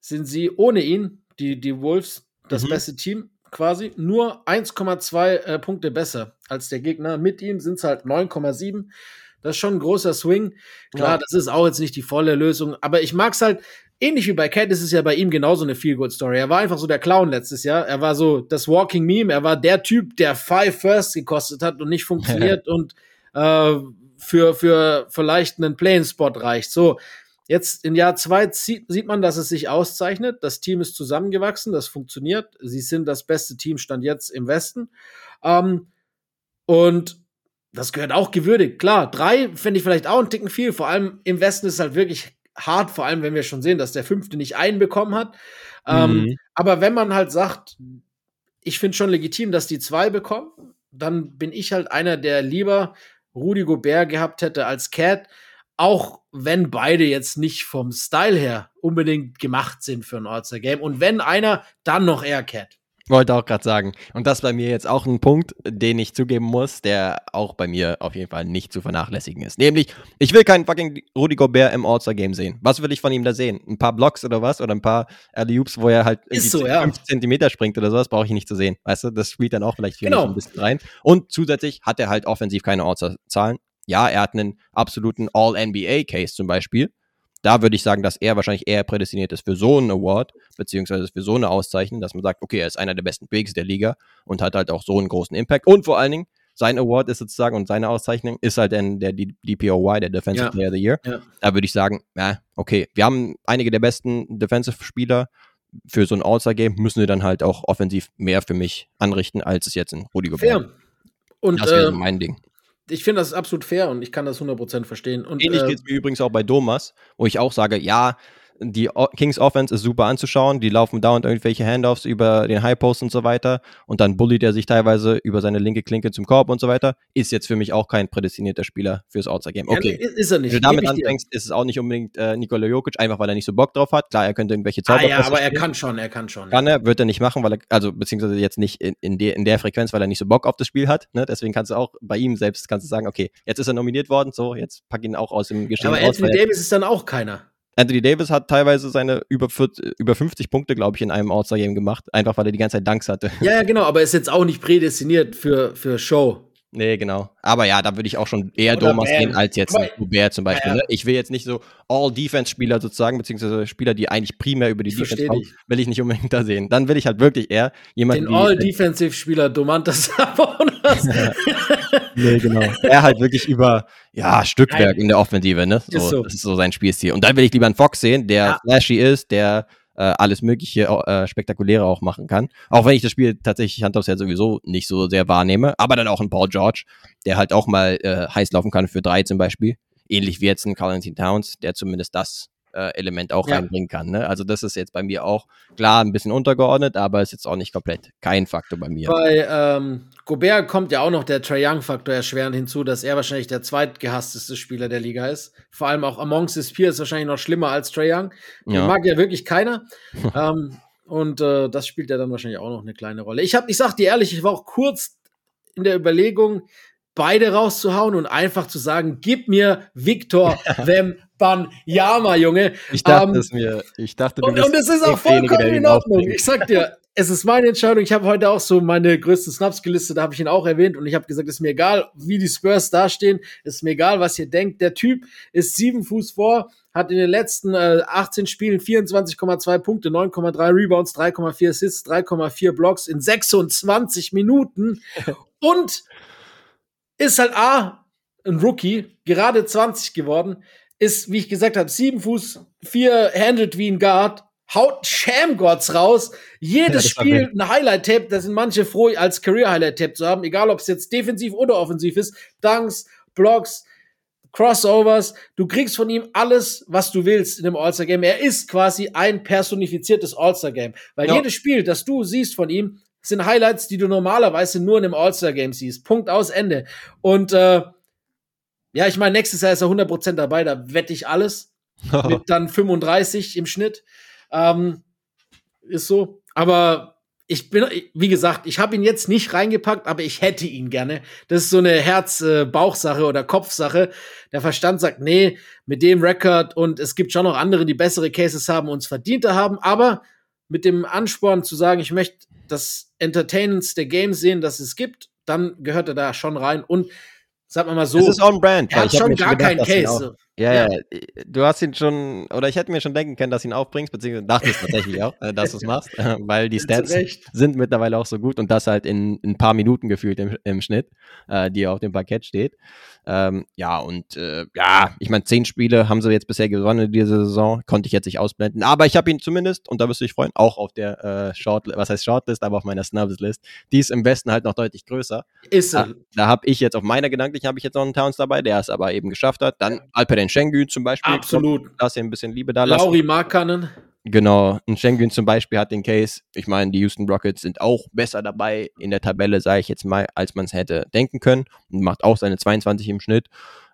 sind sie ohne ihn, die, die Wolves, das mhm. beste Team quasi, nur 1,2 äh, Punkte besser als der Gegner. Mit ihm sind es halt 9,7. Das ist schon ein großer Swing. Klar, ja. das ist auch jetzt nicht die volle Lösung, aber ich mag's halt, ähnlich wie bei Cat ist es ja bei ihm genauso eine Feel-Good-Story. Er war einfach so der Clown letztes Jahr. Er war so das Walking Meme. Er war der Typ, der Five First gekostet hat und nicht funktioniert <laughs> und äh, für, für vielleicht einen Playing-Spot reicht. So, jetzt im Jahr zwei sieht man, dass es sich auszeichnet. Das Team ist zusammengewachsen, das funktioniert. Sie sind das beste Team, stand jetzt im Westen. Ähm, und das gehört auch gewürdigt. Klar, drei fände ich vielleicht auch einen Ticken viel. Vor allem im Westen ist halt wirklich hart, vor allem wenn wir schon sehen, dass der fünfte nicht einen bekommen hat. Ähm, mhm. Ähm, aber wenn man halt sagt, ich finde schon legitim, dass die zwei bekommen, dann bin ich halt einer, der lieber Rudi Gobert gehabt hätte als Cat, auch wenn beide jetzt nicht vom Style her unbedingt gemacht sind für ein All-Star-Game. Und wenn einer, dann noch eher Cat. Wollte auch gerade sagen. Und das bei mir jetzt auch ein Punkt, den ich zugeben muss, der auch bei mir auf jeden Fall nicht zu vernachlässigen ist. Nämlich, ich will keinen fucking Rudy Gobert im All-Star-Game sehen. Was will ich von ihm da sehen? Ein paar Blocks oder was? Oder ein paar alley wo er halt so, ja. 5 Zentimeter springt oder sowas, brauche ich nicht zu sehen. Weißt du, das spielt dann auch vielleicht genau. ein bisschen rein. Und zusätzlich hat er halt offensiv keine All-Star-Zahlen. Ja, er hat einen absoluten All-NBA-Case zum Beispiel da würde ich sagen, dass er wahrscheinlich eher prädestiniert ist für so einen Award, beziehungsweise für so eine Auszeichnung, dass man sagt, okay, er ist einer der besten Bigs der Liga und hat halt auch so einen großen Impact. Und vor allen Dingen, sein Award ist sozusagen und seine Auszeichnung ist halt dann der DPOY, der Defensive ja. Player of the Year. Ja. Da würde ich sagen, ja, okay, wir haben einige der besten Defensive-Spieler. Für so ein All-Star-Game müssen wir dann halt auch offensiv mehr für mich anrichten, als es jetzt in Rudi Gobert. Fair. Und das wäre äh, mein Ding ich finde das absolut fair und ich kann das 100% verstehen. Und, Ähnlich äh, geht es mir übrigens auch bei Domas, wo ich auch sage, ja, die Kings Offense ist super anzuschauen. Die laufen dauernd irgendwelche Handoffs über den High Post und so weiter. Und dann bullied er sich teilweise über seine linke Klinke zum Korb und so weiter. Ist jetzt für mich auch kein prädestinierter Spieler fürs Outside Game. Okay. Ja, ist er nicht. Wenn du damit anfängst, ist es auch nicht unbedingt äh, Nikola Jokic, einfach weil er nicht so Bock drauf hat. Klar, er könnte irgendwelche Zauber. Ah, ja, aber er kann schon, er kann schon. Kann er, wird er nicht machen, weil er, also beziehungsweise jetzt nicht in, in, der, in der Frequenz, weil er nicht so Bock auf das Spiel hat. Ne? Deswegen kannst du auch bei ihm selbst kannst du sagen, okay, jetzt ist er nominiert worden, so, jetzt pack ihn auch aus dem Geschehen Aber Anthony Davis ist dann auch keiner. Anthony Davis hat teilweise seine über, 40, über 50 Punkte, glaube ich, in einem All-Star-Game gemacht, einfach weil er die ganze Zeit Danks hatte. Ja, ja, genau, aber ist jetzt auch nicht prädestiniert für, für Show. Nee, genau. Aber ja, da würde ich auch schon eher Oder Domas gehen als jetzt Gobert zum Beispiel. Ja, ja. Ne? Ich will jetzt nicht so All-Defense-Spieler sozusagen, beziehungsweise Spieler, die eigentlich primär über die ich Defense kommen, will ich nicht unbedingt da sehen. Dann will ich halt wirklich eher jemanden. Den All-Defensive-Spieler Domantas <laughs> Sabonis. <laughs> nee, genau. Er halt wirklich über, ja, Stückwerk Nein. in der Offensive, ne? So, ist so. Das ist so sein Spielstil. Und dann will ich lieber einen Fox sehen, der ja. flashy ist, der äh, alles Mögliche äh, Spektakuläre auch machen kann. Auch wenn ich das Spiel tatsächlich Hand aufs Herz sowieso nicht so sehr wahrnehme, aber dann auch ein Paul George, der halt auch mal äh, heiß laufen kann für drei zum Beispiel. Ähnlich wie jetzt ein Carl Towns, der zumindest das äh, Element auch ja. reinbringen kann. Ne? Also das ist jetzt bei mir auch klar ein bisschen untergeordnet, aber ist jetzt auch nicht komplett kein Faktor bei mir. Bei ähm, Gobert kommt ja auch noch der Trae Young-Faktor erschwerend hinzu, dass er wahrscheinlich der zweitgehassteste Spieler der Liga ist. Vor allem auch Amongst His Peers wahrscheinlich noch schlimmer als Trae Young. Den ja. mag ja wirklich keiner. <laughs> ähm, und äh, das spielt ja dann wahrscheinlich auch noch eine kleine Rolle. Ich, hab, ich sag dir ehrlich, ich war auch kurz in der Überlegung, beide rauszuhauen und einfach zu sagen, gib mir Victor <laughs> Wembanyama, Junge. Ich dachte um, es mir. Ich dachte, du und, und es ist auch vollkommen in Ordnung. Ich sag dir, es ist meine Entscheidung. Ich habe heute auch so meine größten Snaps gelistet, da habe ich ihn auch erwähnt und ich habe gesagt, es ist mir egal, wie die Spurs dastehen, es ist mir egal, was ihr denkt. Der Typ ist sieben Fuß vor, hat in den letzten äh, 18 Spielen 24,2 Punkte, 9,3 Rebounds, 3,4 Assists, 3,4 Blocks in 26 Minuten und ist halt A, ein Rookie, gerade 20 geworden, ist, wie ich gesagt habe, sieben Fuß, vier handelt wie ein Guard, haut Shamgods raus. Jedes ja, Spiel ein Highlight-Tape. Da sind manche froh, als Career-Highlight-Tape zu haben, egal ob es jetzt defensiv oder offensiv ist. Dunks, Blocks, Crossovers. Du kriegst von ihm alles, was du willst in dem All-Star-Game. Er ist quasi ein personifiziertes All-Star-Game. Weil ja. jedes Spiel, das du siehst von ihm, sind Highlights, die du normalerweise nur in einem All-Star-Game siehst. Punkt aus, Ende. Und äh, ja, ich meine, nächstes Jahr ist er 100% dabei, da wette ich alles. <laughs> mit dann 35 im Schnitt. Ähm, ist so. Aber ich bin, wie gesagt, ich habe ihn jetzt nicht reingepackt, aber ich hätte ihn gerne. Das ist so eine Herz-Bauchsache oder Kopfsache. Der Verstand sagt, nee, mit dem Rekord und es gibt schon noch andere, die bessere Cases haben, uns verdienter haben, aber mit dem Ansporn zu sagen, ich möchte das Entertainance der Games sehen, das es gibt, dann gehört er da schon rein. Und sag mal so, das ist on brand. Er hat schon gar keinen Case. Ja, ja, du hast ihn schon, oder ich hätte mir schon denken können, dass du ihn aufbringst, beziehungsweise dachte es tatsächlich auch, äh, dass du es machst, weil die Stats sind mittlerweile auch so gut und das halt in, in ein paar Minuten gefühlt im, im Schnitt, äh, die auf dem Parkett steht. Ähm, ja, und äh, ja, ich meine, zehn Spiele haben sie jetzt bisher gewonnen in dieser Saison, konnte ich jetzt nicht ausblenden, aber ich habe ihn zumindest, und da wirst du dich freuen, auch auf der äh, Short, was heißt Shortlist, aber auf meiner Snubs-List, die ist im Westen halt noch deutlich größer. Ist er. Da, da habe ich jetzt, auf meiner gedanklichen habe ich jetzt noch einen Towns dabei, der es aber eben geschafft hat. Dann Alperen Schengen zum Beispiel. Absolut. Lass ihr ein bisschen Liebe da lassen. Lauri Markkanen. Genau, ein Schengen zum Beispiel hat den Case. Ich meine, die Houston Rockets sind auch besser dabei in der Tabelle, sage ich jetzt mal, als man es hätte denken können. Und macht auch seine 22 im Schnitt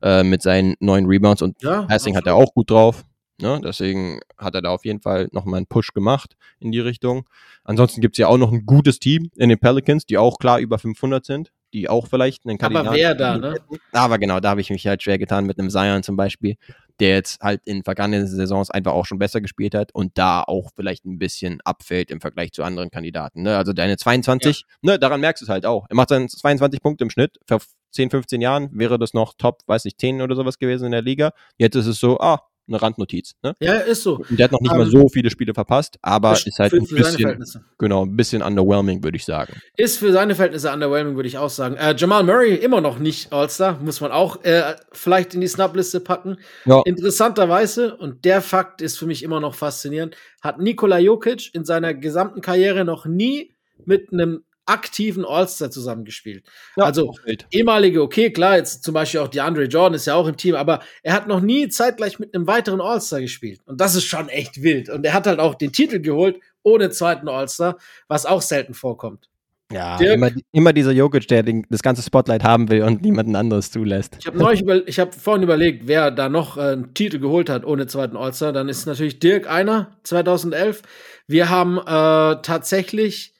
äh, mit seinen neuen Rebounds und ja, Passing hat er auch gut drauf. Ne? Deswegen hat er da auf jeden Fall nochmal einen Push gemacht in die Richtung. Ansonsten gibt es ja auch noch ein gutes Team in den Pelicans, die auch klar über 500 sind, die auch vielleicht einen Kandidaten Aber wer da, ne? Aber genau, da habe ich mich halt schwer getan mit einem Zion zum Beispiel, der jetzt halt in vergangenen Saisons einfach auch schon besser gespielt hat und da auch vielleicht ein bisschen abfällt im Vergleich zu anderen Kandidaten. Ne? Also deine 22, ja. ne, daran merkst du es halt auch. Er macht dann 22 Punkte im Schnitt. Vor 10, 15 Jahren wäre das noch Top, weiß ich, 10 oder sowas gewesen in der Liga. Jetzt ist es so, ah, eine Randnotiz. Ne? Ja, ist so. Und der hat noch nicht um, mal ähm, so viele Spiele verpasst, aber ist halt für, ein bisschen, genau, ein bisschen underwhelming, würde ich sagen. Ist für seine Verhältnisse underwhelming, würde ich auch sagen. Äh, Jamal Murray immer noch nicht All-Star, muss man auch äh, vielleicht in die Snap-Liste packen. Ja. Interessanterweise, und der Fakt ist für mich immer noch faszinierend, hat Nikola Jokic in seiner gesamten Karriere noch nie mit einem aktiven All-Star zusammengespielt. Ja, also ehemalige, okay, klar, jetzt zum Beispiel auch DeAndre Jordan ist ja auch im Team, aber er hat noch nie zeitgleich mit einem weiteren All-Star gespielt. Und das ist schon echt wild. Und er hat halt auch den Titel geholt ohne zweiten All-Star, was auch selten vorkommt. Ja, immer, immer, dieser Jokic, der den, das ganze Spotlight haben will und niemanden anderes zulässt. Ich habe habe vorhin überlegt, wer da noch äh, einen Titel geholt hat ohne zweiten All-Star. Dann ist natürlich Dirk einer, 2011. Wir haben äh, tatsächlich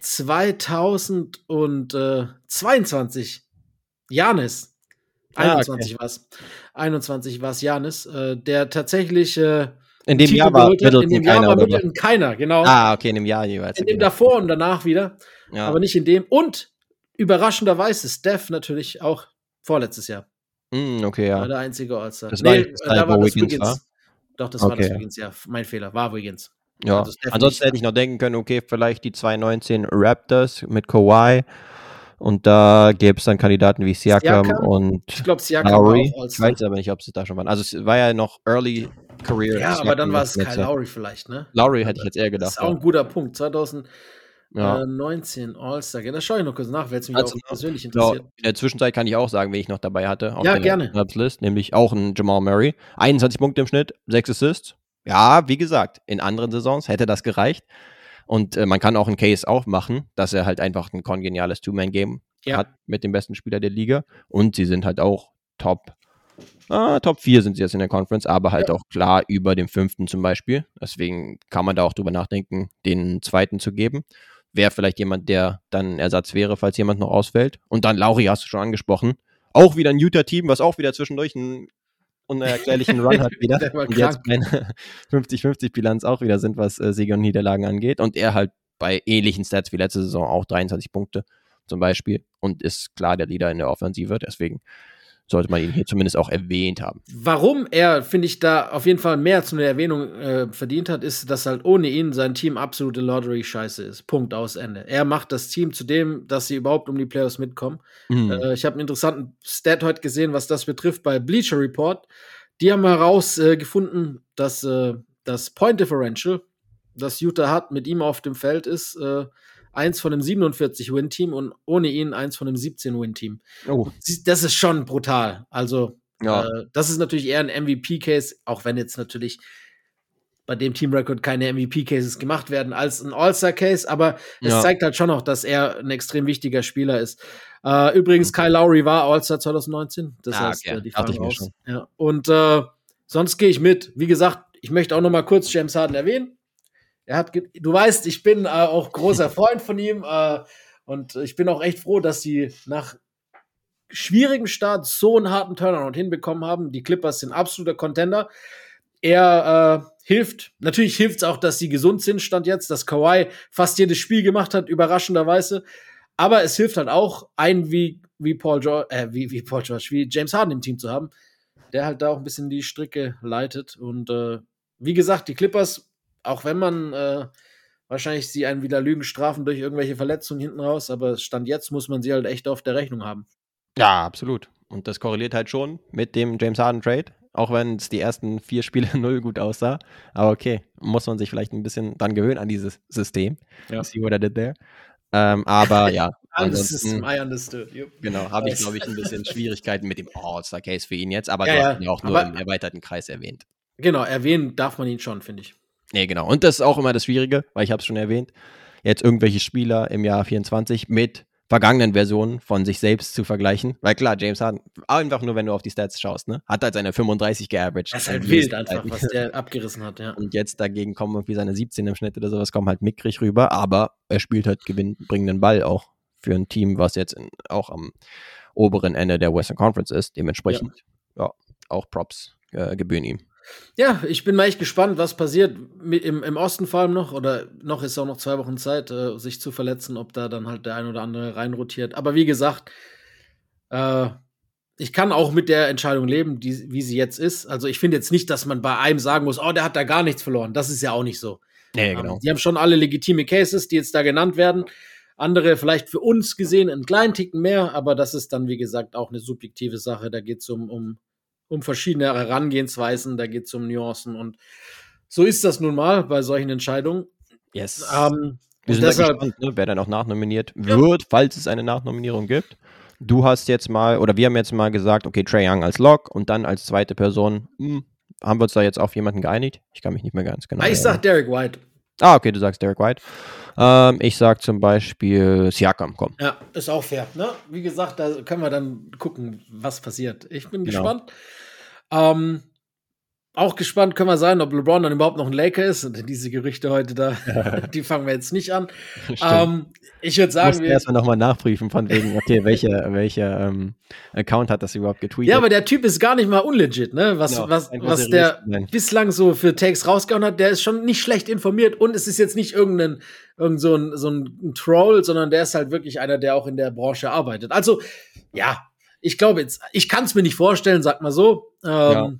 2022 Janis. 21 ah, okay. was. 21 war es Janis, äh, der tatsächlich äh, in dem Jahr war Middleton in dem Jahr keiner, war Middleton keiner, genau. Ah, okay, in dem Jahr jeweils. In dem davor und danach wieder, ja. aber nicht in dem. Und überraschenderweise Steph natürlich auch vorletztes Jahr. Mm, okay, ja. War der einzige All-Star. Das nee, war da war das Wiggins. War? Doch, das okay. war das Wiggins, ja. Mein Fehler, war Wiggins. Ja, also ansonsten hätte ich noch denken können, okay, vielleicht die 2019 Raptors mit Kawhi. Und da gäbe es dann Kandidaten wie Siakam, Siakam und ich glaube Siakam Lowry. Ich weiß aber nicht, ob sie da schon waren. Also es war ja noch Early Career. Ja, aber dann war es Kyle Lowry vielleicht, ne? Lowry hätte ich jetzt eher gedacht. Das ist auch ein guter Punkt. 2019 ja. All-Star. Da schaue ich noch kurz nach, wer es mich also, auch persönlich interessiert. in der Zwischenzeit kann ich auch sagen, wen ich noch dabei hatte. Auf ja, gerne. List, nämlich auch ein Jamal Murray. 21 Punkte im Schnitt, 6 Assists. Ja, wie gesagt, in anderen Saisons hätte das gereicht. Und äh, man kann auch einen Case aufmachen, dass er halt einfach ein kongeniales Two-Man-Game ja. hat mit dem besten Spieler der Liga. Und sie sind halt auch Top. Ah, Top 4 sind sie jetzt in der Conference, aber halt ja. auch klar über dem fünften zum Beispiel. Deswegen kann man da auch drüber nachdenken, den zweiten zu geben. Wäre vielleicht jemand, der dann Ersatz wäre, falls jemand noch ausfällt. Und dann Lauri hast du schon angesprochen. Auch wieder ein Utah-Team, was auch wieder zwischendurch ein unerklärlichen Run hat <laughs> wieder. und jetzt meine <laughs> 50-50-Bilanz auch wieder sind, was äh, Siege und Niederlagen angeht. Und er halt bei ähnlichen Stats wie letzte Saison auch 23 Punkte zum Beispiel und ist klar der Leader in der Offensive. Deswegen sollte man ihn hier zumindest auch erwähnt haben. Warum er, finde ich, da auf jeden Fall mehr zu einer Erwähnung äh, verdient hat, ist, dass halt ohne ihn sein Team absolute Lottery-Scheiße ist. Punkt aus Ende. Er macht das Team zu dem, dass sie überhaupt um die Playoffs mitkommen. Mhm. Äh, ich habe einen interessanten Stat heute gesehen, was das betrifft bei Bleacher Report. Die haben herausgefunden, äh, dass äh, das Point Differential, das Utah hat, mit ihm auf dem Feld ist, äh, eins von einem 47-Win-Team und ohne ihn eins von einem 17-Win-Team. Oh. Das ist schon brutal. Also, ja. äh, das ist natürlich eher ein MVP-Case, auch wenn jetzt natürlich bei dem Team-Record keine MVP-Cases gemacht werden als ein All-Star-Case, aber es ja. zeigt halt schon noch, dass er ein extrem wichtiger Spieler ist. Äh, übrigens, Kyle Lowry war All-Star 2019. Das ah, heißt, okay. Äh, die raus. Ja. Und äh, sonst gehe ich mit. Wie gesagt, ich möchte auch noch mal kurz James Harden erwähnen. Er hat, du weißt, ich bin äh, auch großer <laughs> Freund von ihm äh, und ich bin auch echt froh, dass sie nach schwierigem Start so einen harten Turnaround hinbekommen haben. Die Clippers sind absoluter Contender. Er äh, hilft, natürlich hilft es auch, dass sie gesund sind, stand jetzt, dass Kawhi fast jedes Spiel gemacht hat, überraschenderweise. Aber es hilft halt auch, einen wie, wie Paul George, äh, wie, wie Paul George, wie James Harden im Team zu haben, der halt da auch ein bisschen die Stricke leitet. Und äh, wie gesagt, die Clippers auch wenn man äh, wahrscheinlich sie einen wieder Lügen strafen durch irgendwelche Verletzungen hinten raus, aber Stand jetzt muss man sie halt echt auf der Rechnung haben. Ja, absolut. Und das korreliert halt schon mit dem James Harden Trade, auch wenn es die ersten vier Spiele <laughs> null gut aussah. Aber okay, muss man sich vielleicht ein bisschen dran gewöhnen an dieses System. Ja. See what I did there. Ähm, aber ja. <laughs> Ansonsten, I understood. Yep. Genau, habe ich, glaube ich, ein bisschen <laughs> Schwierigkeiten mit dem All-Star-Case für ihn jetzt, aber ja, du hast ihn auch nur aber, im erweiterten Kreis erwähnt. Genau, erwähnen darf man ihn schon, finde ich. Nee, genau. Und das ist auch immer das Schwierige, weil ich habe es schon erwähnt. Jetzt irgendwelche Spieler im Jahr 24 mit vergangenen Versionen von sich selbst zu vergleichen. Weil klar, James Harden, einfach nur, wenn du auf die Stats schaust, ne, hat halt seine 35 geaveraged. Das ist halt wild einfach, was der abgerissen hat, ja. Und jetzt dagegen kommen irgendwie seine 17 im Schnitt oder sowas, kommen halt mickrig rüber, aber er spielt halt gewinnbringenden Ball auch für ein Team, was jetzt in, auch am oberen Ende der Western Conference ist. Dementsprechend, ja, ja auch Props äh, gebühren ihm. Ja, ich bin mal echt gespannt, was passiert im, im Osten vor allem noch. Oder noch ist auch noch zwei Wochen Zeit, äh, sich zu verletzen, ob da dann halt der ein oder andere reinrotiert. Aber wie gesagt, äh, ich kann auch mit der Entscheidung leben, die, wie sie jetzt ist. Also ich finde jetzt nicht, dass man bei einem sagen muss, oh, der hat da gar nichts verloren. Das ist ja auch nicht so. Nee, genau. Ähm, die haben schon alle legitime Cases, die jetzt da genannt werden. Andere vielleicht für uns gesehen einen kleinen Ticken mehr, aber das ist dann, wie gesagt, auch eine subjektive Sache. Da geht es um, um um verschiedene Herangehensweisen, da geht es um Nuancen und so ist das nun mal bei solchen Entscheidungen. Yes. Ähm, wir sind deshalb, gespannt, ne, wer dann auch nachnominiert wird, ja. falls es eine Nachnominierung gibt. Du hast jetzt mal, oder wir haben jetzt mal gesagt, okay, Trey Young als Lock und dann als zweite Person, hm, haben wir uns da jetzt auf jemanden geeinigt? Ich kann mich nicht mehr ganz genau. Ich sag Derek White. Ah, okay, du sagst Derek White. Ähm, ich sag zum Beispiel Siakam, komm. Ja, ist auch fair. Ne? Wie gesagt, da können wir dann gucken, was passiert. Ich bin genau. gespannt. Ähm, auch gespannt können wir sein, ob LeBron dann überhaupt noch ein Laker ist. Und diese Gerüchte heute da, <laughs> die fangen wir jetzt nicht an. Ähm, ich würde sagen, wir erstmal nochmal nachprüfen von wegen, okay, welcher welche, ähm, Account hat das überhaupt getweetet? Ja, aber der Typ ist gar nicht mal unlegit, ne? Was, genau, was, was der Nein. bislang so für Takes rausgehauen hat, der ist schon nicht schlecht informiert und es ist jetzt nicht irgendein, irgend so ein, so ein Troll, sondern der ist halt wirklich einer, der auch in der Branche arbeitet. Also, ja, ich glaube jetzt, ich kann es mir nicht vorstellen, sag mal so. Ähm, ja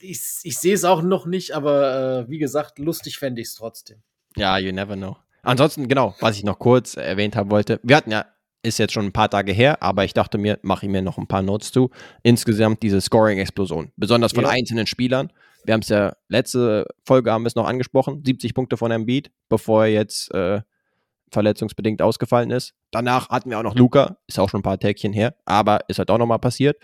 ich, ich sehe es auch noch nicht, aber äh, wie gesagt, lustig fände ich es trotzdem. Ja, you never know. Ansonsten, genau, was ich noch kurz erwähnt haben wollte, wir hatten ja, ist jetzt schon ein paar Tage her, aber ich dachte mir, mache ich mir noch ein paar Notes zu. Insgesamt diese Scoring-Explosion, besonders von ja. einzelnen Spielern. Wir haben es ja letzte Folge haben wir es noch angesprochen, 70 Punkte von Embiid, bevor er jetzt äh, verletzungsbedingt ausgefallen ist. Danach hatten wir auch noch Luca, ist auch schon ein paar Tägchen her, aber ist halt auch nochmal passiert.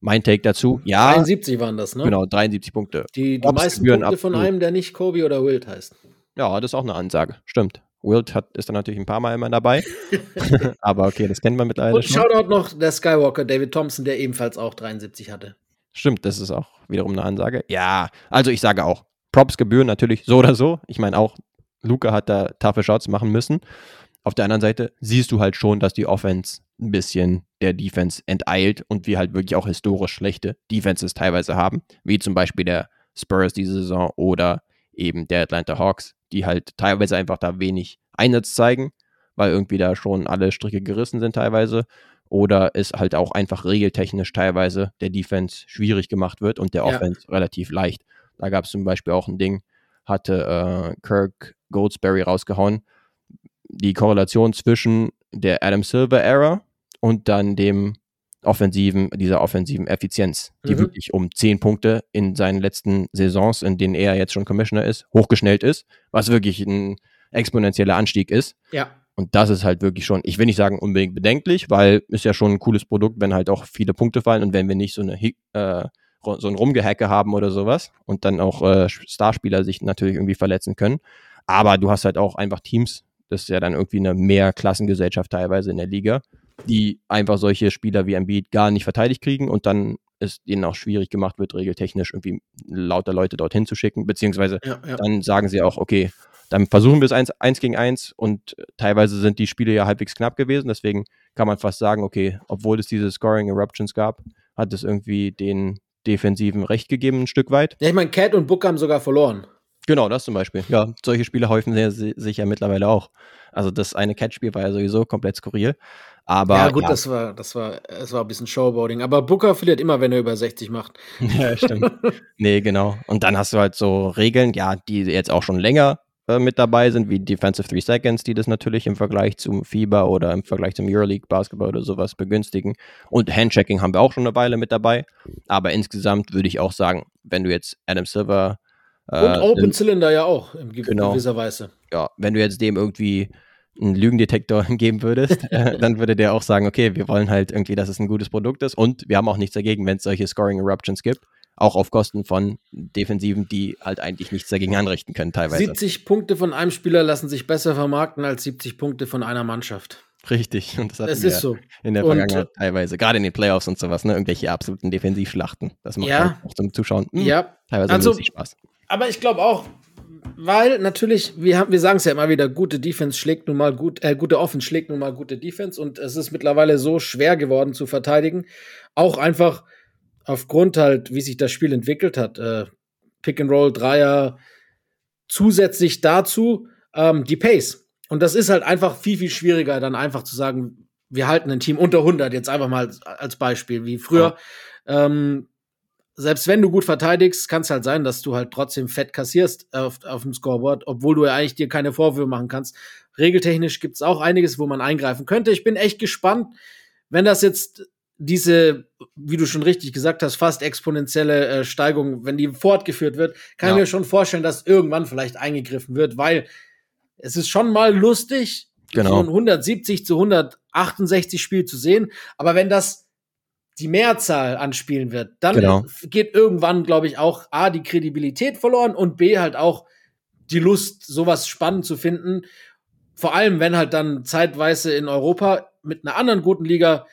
Mein Take dazu, ja. 73 waren das, ne? Genau, 73 Punkte. Die, die meisten Punkte ab, von einem, der nicht Kobe oder Wild heißt. Ja, das ist auch eine Ansage. Stimmt. Wild hat, ist dann natürlich ein paar Mal immer dabei. <laughs> <laughs> Aber okay, das kennen wir mittlerweile Und. Shoutout noch der Skywalker, David Thompson, der ebenfalls auch 73 hatte. Stimmt, das ist auch wiederum eine Ansage. Ja, also ich sage auch, Props gebühren natürlich so oder so. Ich meine auch, Luca hat da taffe Shots machen müssen. Auf der anderen Seite siehst du halt schon, dass die Offense ein bisschen der Defense enteilt und wir halt wirklich auch historisch schlechte Defenses teilweise haben, wie zum Beispiel der Spurs diese Saison oder eben der Atlanta Hawks, die halt teilweise einfach da wenig Einsatz zeigen, weil irgendwie da schon alle Stricke gerissen sind teilweise oder es halt auch einfach regeltechnisch teilweise der Defense schwierig gemacht wird und der ja. Offense relativ leicht. Da gab es zum Beispiel auch ein Ding, hatte äh, Kirk Goldsberry rausgehauen, die Korrelation zwischen der Adam Silver Era und dann dem offensiven, dieser offensiven Effizienz, die mhm. wirklich um zehn Punkte in seinen letzten Saisons, in denen er jetzt schon Commissioner ist, hochgeschnellt ist, was wirklich ein exponentieller Anstieg ist. Ja. Und das ist halt wirklich schon, ich will nicht sagen unbedingt bedenklich, weil ist ja schon ein cooles Produkt, wenn halt auch viele Punkte fallen und wenn wir nicht so eine äh, so ein Rumgehacke haben oder sowas und dann auch äh, Starspieler sich natürlich irgendwie verletzen können. Aber du hast halt auch einfach Teams, das ist ja dann irgendwie eine Mehrklassengesellschaft teilweise in der Liga, die einfach solche Spieler wie Embiid gar nicht verteidigt kriegen und dann es denen auch schwierig gemacht wird, regeltechnisch irgendwie lauter Leute dorthin zu schicken, beziehungsweise ja, ja. dann sagen sie auch, okay, dann versuchen wir es eins, eins gegen eins und teilweise sind die Spiele ja halbwegs knapp gewesen, deswegen kann man fast sagen, okay, obwohl es diese Scoring Eruptions gab, hat es irgendwie den Defensiven recht gegeben, ein Stück weit. Ja, ich meine, Cat und Book haben sogar verloren. Genau, das zum Beispiel. Ja, solche Spiele häufen sich ja mittlerweile auch. Also das eine Catch-Spiel war ja sowieso komplett skurril. Aber, ja, gut, ja. das war, das war, es war ein bisschen Showboarding. Aber Booker verliert immer, wenn er über 60 macht. <laughs> ja, stimmt. nee, genau. Und dann hast du halt so Regeln, ja, die jetzt auch schon länger äh, mit dabei sind, wie Defensive Three Seconds, die das natürlich im Vergleich zum FIBA oder im Vergleich zum Euroleague Basketball oder sowas begünstigen. Und Handchecking haben wir auch schon eine Weile mit dabei. Aber insgesamt würde ich auch sagen, wenn du jetzt Adam Silver und Open Cylinder ja auch, in genau. gewisser Weise. Ja, wenn du jetzt dem irgendwie einen Lügendetektor <laughs> geben würdest, äh, <laughs> dann würde der auch sagen, okay, wir wollen halt irgendwie, dass es ein gutes Produkt ist und wir haben auch nichts dagegen, wenn es solche Scoring Eruptions gibt. Auch auf Kosten von Defensiven, die halt eigentlich nichts dagegen anrichten können, teilweise. 70 Punkte von einem Spieler lassen sich besser vermarkten als 70 Punkte von einer Mannschaft. Richtig. Und das, das ist so. In der Vergangenheit und, teilweise, gerade in den Playoffs und sowas, ne? Irgendwelche absoluten Defensivschlachten. Das macht ja, halt auch zum Zuschauen mh, hm, ja. teilweise also, Spaß. Aber ich glaube auch, weil natürlich, wir, haben, wir sagen es ja immer wieder, gute Defense schlägt nun mal gut, äh, gute Offense schlägt nun mal gute Defense und es ist mittlerweile so schwer geworden zu verteidigen. Auch einfach aufgrund halt, wie sich das Spiel entwickelt hat. Äh, Pick and Roll, Dreier, zusätzlich dazu ähm, die Pace. Und das ist halt einfach viel, viel schwieriger, dann einfach zu sagen, wir halten ein Team unter 100, jetzt einfach mal als Beispiel, wie früher. Ja. Ähm, selbst wenn du gut verteidigst, kann es halt sein, dass du halt trotzdem fett kassierst auf, auf dem Scoreboard, obwohl du ja eigentlich dir keine Vorwürfe machen kannst. Regeltechnisch gibt es auch einiges, wo man eingreifen könnte. Ich bin echt gespannt, wenn das jetzt diese, wie du schon richtig gesagt hast, fast exponentielle äh, Steigung, wenn die fortgeführt wird, kann ja. ich mir schon vorstellen, dass irgendwann vielleicht eingegriffen wird, weil es ist schon mal lustig, genau. von 170 zu 168 Spiel zu sehen, aber wenn das die Mehrzahl anspielen wird, dann genau. geht irgendwann, glaube ich, auch A, die Kredibilität verloren und B, halt auch die Lust, sowas spannend zu finden. Vor allem, wenn halt dann zeitweise in Europa mit einer anderen guten Liga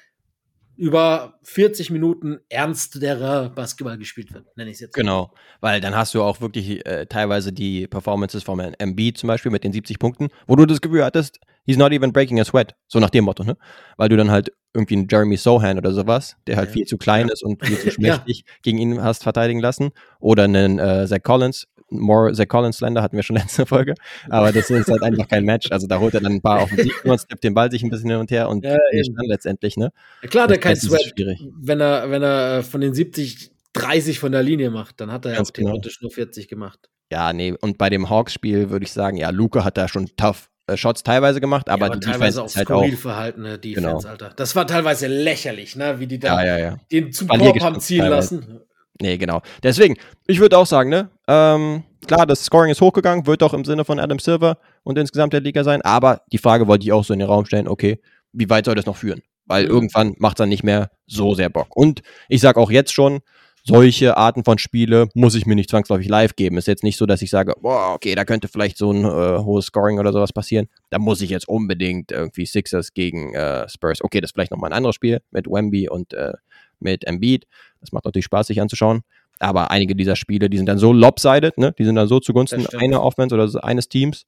über 40 Minuten ernsterer Basketball gespielt wird, nenne ich es jetzt. Genau, weil dann hast du auch wirklich äh, teilweise die Performances vom MB zum Beispiel mit den 70 Punkten, wo du das Gefühl hattest, he's not even breaking a sweat, so nach dem Motto, ne? Weil du dann halt irgendwie einen Jeremy Sohan oder sowas, der halt ja. viel zu klein ist und viel <laughs> zu schmächtig ja. gegen ihn hast verteidigen lassen, oder einen äh, Zach Collins, More Zach Collins Slender hatten wir schon <laughs> letzte Folge, aber das ist halt einfach kein Match. Also da holt er dann ein paar auf den Sieg und steppt den Ball sich ein bisschen hin und her und ja, dann letztendlich, ne? Ja, klar, der kein Sweat, wenn er, wenn er äh, von den 70 30 von der Linie macht, dann hat er ja auch genau. theoretisch genau. nur 40 gemacht. Ja, nee, und bei dem Hawks-Spiel würde ich sagen, ja, Luca hat da schon tough Shots teilweise gemacht, aber, ja, aber die teilweise Defense auch halt auch verhaltene Defense, genau. Alter. Das war teilweise lächerlich, ne, wie die da ja, ja, den zum Korb haben ziehen teilweise. lassen. Nee, genau. Deswegen, ich würde auch sagen, ne, ähm, klar, das Scoring ist hochgegangen, wird auch im Sinne von Adam Silver und insgesamt der Liga sein, aber die Frage wollte ich auch so in den Raum stellen, okay, wie weit soll das noch führen? Weil mhm. irgendwann macht es dann nicht mehr so sehr Bock. Und ich sage auch jetzt schon, solche Arten von Spiele muss ich mir nicht zwangsläufig live geben. Ist jetzt nicht so, dass ich sage, boah, okay, da könnte vielleicht so ein äh, hohes Scoring oder sowas passieren. Da muss ich jetzt unbedingt irgendwie Sixers gegen äh, Spurs. Okay, das ist vielleicht nochmal ein anderes Spiel mit Wemby und äh, mit Embiid. Das macht natürlich Spaß, sich anzuschauen. Aber einige dieser Spiele, die sind dann so lopsided, ne? Die sind dann so zugunsten einer Offense oder eines Teams.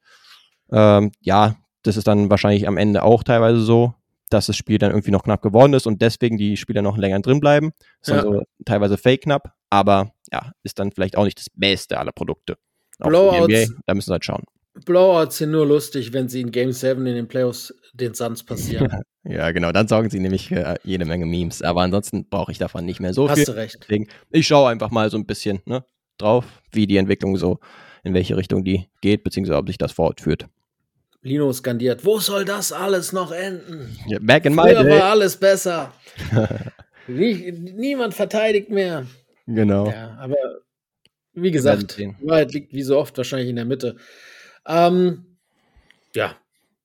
Ähm, ja, das ist dann wahrscheinlich am Ende auch teilweise so, dass das Spiel dann irgendwie noch knapp geworden ist und deswegen die Spieler noch länger drin bleiben. Ist ja. so teilweise fake knapp, aber ja, ist dann vielleicht auch nicht das Beste aller Produkte. Blowouts, NBA, da müssen wir halt schauen. Blowouts sind nur lustig, wenn sie in Game 7 in den Playoffs den Suns passieren. <laughs> ja, genau, dann sorgen sie nämlich für jede Menge Memes. Aber ansonsten brauche ich davon nicht mehr so Hast viel. Hast du recht. Deswegen, ich schaue einfach mal so ein bisschen ne, drauf, wie die Entwicklung so, in welche Richtung die geht, beziehungsweise ob sich das fortführt. Lino skandiert, wo soll das alles noch enden? Yeah, back in my day. war alles besser. <laughs> Nie, niemand verteidigt mehr. Genau. Ja, aber wie gesagt, die Wahrheit liegt wie so oft wahrscheinlich in der Mitte. Ähm, ja,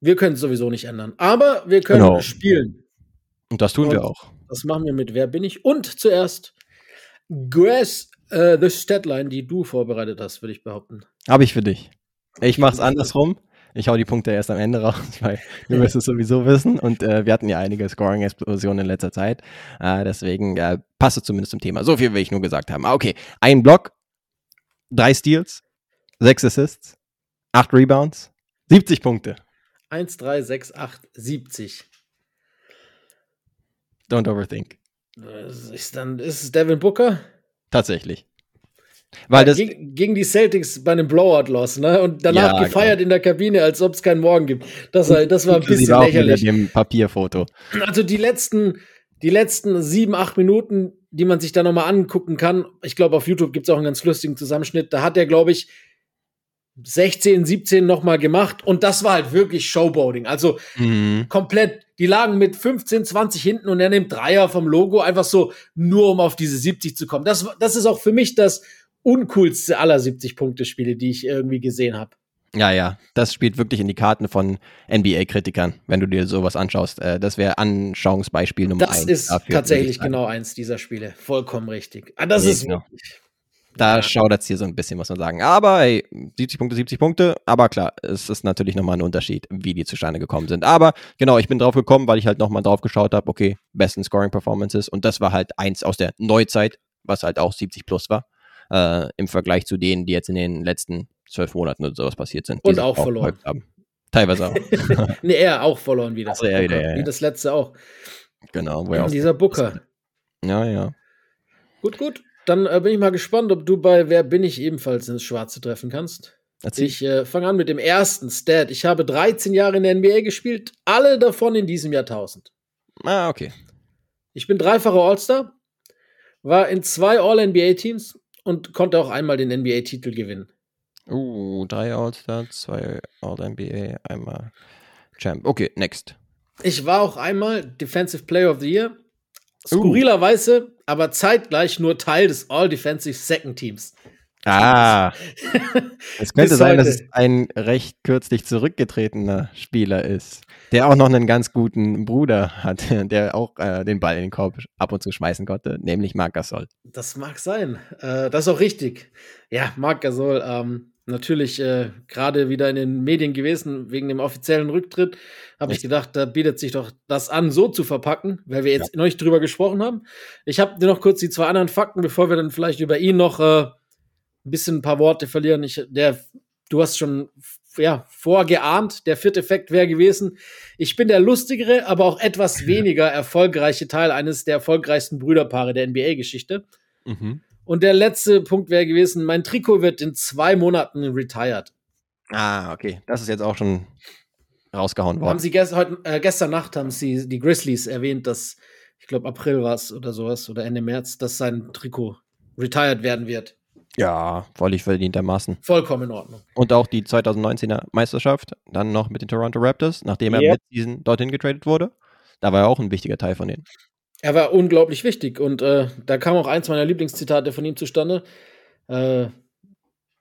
wir können es sowieso nicht ändern. Aber wir können genau. spielen. Und das tun Und wir auch. Das machen wir mit Wer bin ich? Und zuerst Grass uh, the Statline, die du vorbereitet hast, würde ich behaupten. Habe ich für dich. Ich mache es andersrum. Ich hau die Punkte erst am Ende raus, <laughs> weil du wirst es sowieso wissen. Und äh, wir hatten ja einige Scoring-Explosionen in letzter Zeit. Äh, deswegen äh, passt es zumindest zum Thema. So viel will ich nur gesagt haben. Ah, okay, ein Block, drei Steals, sechs Assists, acht Rebounds, 70 Punkte. 1, 3, 6, 8, 70. Don't overthink. Ist, dann, ist es Devin Booker? Tatsächlich. Weil das gegen, gegen, die Celtics bei einem Blowout-Loss, ne? Und danach ja, gefeiert genau. in der Kabine, als ob es keinen Morgen gibt. Das, war, das war ein bisschen lächerlich. Mit dem Papierfoto. Also die letzten, die letzten sieben, acht Minuten, die man sich da nochmal angucken kann, ich glaube, auf YouTube gibt es auch einen ganz lustigen Zusammenschnitt. Da hat er, glaube ich, 16, 17 nochmal gemacht und das war halt wirklich Showboating. Also mhm. komplett, die lagen mit 15, 20 hinten und er nimmt Dreier vom Logo, einfach so, nur um auf diese 70 zu kommen. Das, das ist auch für mich das uncoolste aller 70-Punkte-Spiele, die ich irgendwie gesehen habe. Ja, ja, das spielt wirklich in die Karten von NBA-Kritikern, wenn du dir sowas anschaust. Äh, das wäre Anschauungsbeispiel Nummer das eins. Das ist tatsächlich genau eins dieser Spiele. Vollkommen richtig. Ah, das nee, ist genau. wirklich. Da ja. schaudert es hier so ein bisschen, muss man sagen. Aber hey, 70 Punkte, 70 Punkte. Aber klar, es ist natürlich nochmal ein Unterschied, wie die zustande gekommen sind. Aber genau, ich bin drauf gekommen, weil ich halt nochmal drauf geschaut habe, okay, besten Scoring Performances. Und das war halt eins aus der Neuzeit, was halt auch 70 plus war. Äh, Im Vergleich zu denen, die jetzt in den letzten zwölf Monaten oder sowas passiert sind. Und auch verloren. Haben. Teilweise auch. <laughs> nee, er auch verloren wieder. Also, ja, wieder ja, ja. Wie das letzte auch. Genau. Wo Dieser Booker. Ja, ja. Gut, gut. Dann äh, bin ich mal gespannt, ob du bei Wer bin ich ebenfalls ins Schwarze treffen kannst. Erzähl. Ich äh, fange an mit dem ersten Stat. Ich habe 13 Jahre in der NBA gespielt, alle davon in diesem Jahrtausend. Ah, okay. Ich bin dreifacher All-Star, war in zwei All-NBA-Teams und konnte auch einmal den NBA-Titel gewinnen. Uh, drei All-Star, zwei All-NBA, einmal Champ. Okay, next. Ich war auch einmal Defensive Player of the Year. Skurrilerweise, uh. aber zeitgleich nur Teil des All-Defensive Second Teams. Ah. <laughs> es könnte sein, dass es ein recht kürzlich zurückgetretener Spieler ist, der auch noch einen ganz guten Bruder hat, <laughs> der auch äh, den Ball in den Korb ab und zu schmeißen konnte, nämlich Marc Gasol. Das mag sein. Äh, das ist auch richtig. Ja, Marc Gasol, ähm, natürlich äh, gerade wieder in den Medien gewesen wegen dem offiziellen Rücktritt. Habe ich gedacht, da bietet sich doch das an, so zu verpacken, weil wir jetzt ja. noch nicht drüber gesprochen haben. Ich habe dir noch kurz die zwei anderen Fakten, bevor wir dann vielleicht über ihn noch äh, ein bisschen ein paar Worte verlieren. Ich, der, du hast schon ja, vorgeahnt, der vierte Effekt wäre gewesen. Ich bin der lustigere, aber auch etwas weniger erfolgreiche Teil eines der erfolgreichsten Brüderpaare der NBA-Geschichte. Mhm. Und der letzte Punkt wäre gewesen, mein Trikot wird in zwei Monaten retired. Ah, okay. Das ist jetzt auch schon rausgehauen worden. Haben Sie gest heute, äh, gestern Nacht haben Sie die Grizzlies erwähnt, dass, ich glaube, April war es oder sowas, oder Ende März, dass sein Trikot retired werden wird. Ja, völlig verdientermaßen. Vollkommen in Ordnung. Und auch die 2019er Meisterschaft, dann noch mit den Toronto Raptors, nachdem er yep. mit diesen dorthin getradet wurde. Da war er auch ein wichtiger Teil von denen. Er war unglaublich wichtig und äh, da kam auch eins meiner Lieblingszitate von ihm zustande. Äh,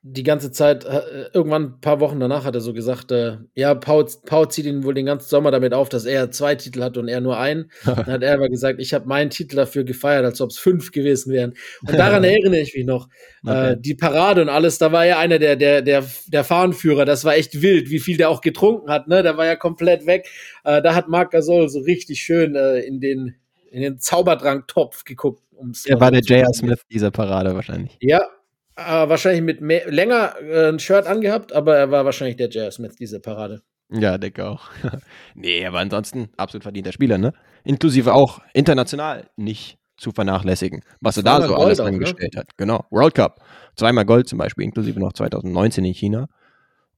die ganze Zeit, äh, irgendwann ein paar Wochen danach hat er so gesagt, äh, ja, Paul, Paul zieht ihn wohl den ganzen Sommer damit auf, dass er zwei Titel hat und er nur einen. <laughs> Dann hat er aber gesagt, ich habe meinen Titel dafür gefeiert, als ob es fünf gewesen wären. Und daran <laughs> erinnere ich mich noch. Äh, okay. Äh, die Parade und alles, da war er einer der, der, der, der Fahnenführer, das war echt wild, wie viel der auch getrunken hat, ne? Da war ja komplett weg. Äh, da hat Marc Gasol so richtig schön äh, in den, in den Zauberdrang-Topf geguckt. Er war der J.R. Smith dieser Parade wahrscheinlich. Ja, äh, wahrscheinlich mit mehr, länger äh, ein Shirt angehabt, aber er war wahrscheinlich der Jazz mit dieser Parade. Ja, denke auch. <laughs> nee, aber ansonsten absolut verdienter Spieler, ne? Inklusive auch international nicht zu vernachlässigen, was er da so Gold alles auch, ne? angestellt ne? hat. Genau, World Cup. Zweimal Gold zum Beispiel, inklusive noch 2019 in China.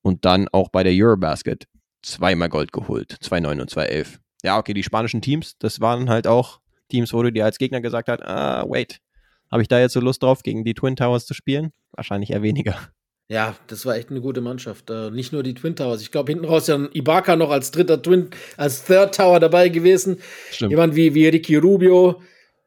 Und dann auch bei der Eurobasket zweimal Gold geholt, 2,9 und 2,11. Ja, okay, die spanischen Teams, das waren halt auch Teams, wo du dir als Gegner gesagt hast, ah, wait, habe ich da jetzt so Lust drauf, gegen die Twin Towers zu spielen? Wahrscheinlich eher weniger. Ja, das war echt eine gute Mannschaft. Äh, nicht nur die Twin Towers. Ich glaube, hinten raus ja ein Ibaka noch als dritter Twin, als Third Tower dabei gewesen. Stimmt. Jemand wie, wie Ricky Rubio,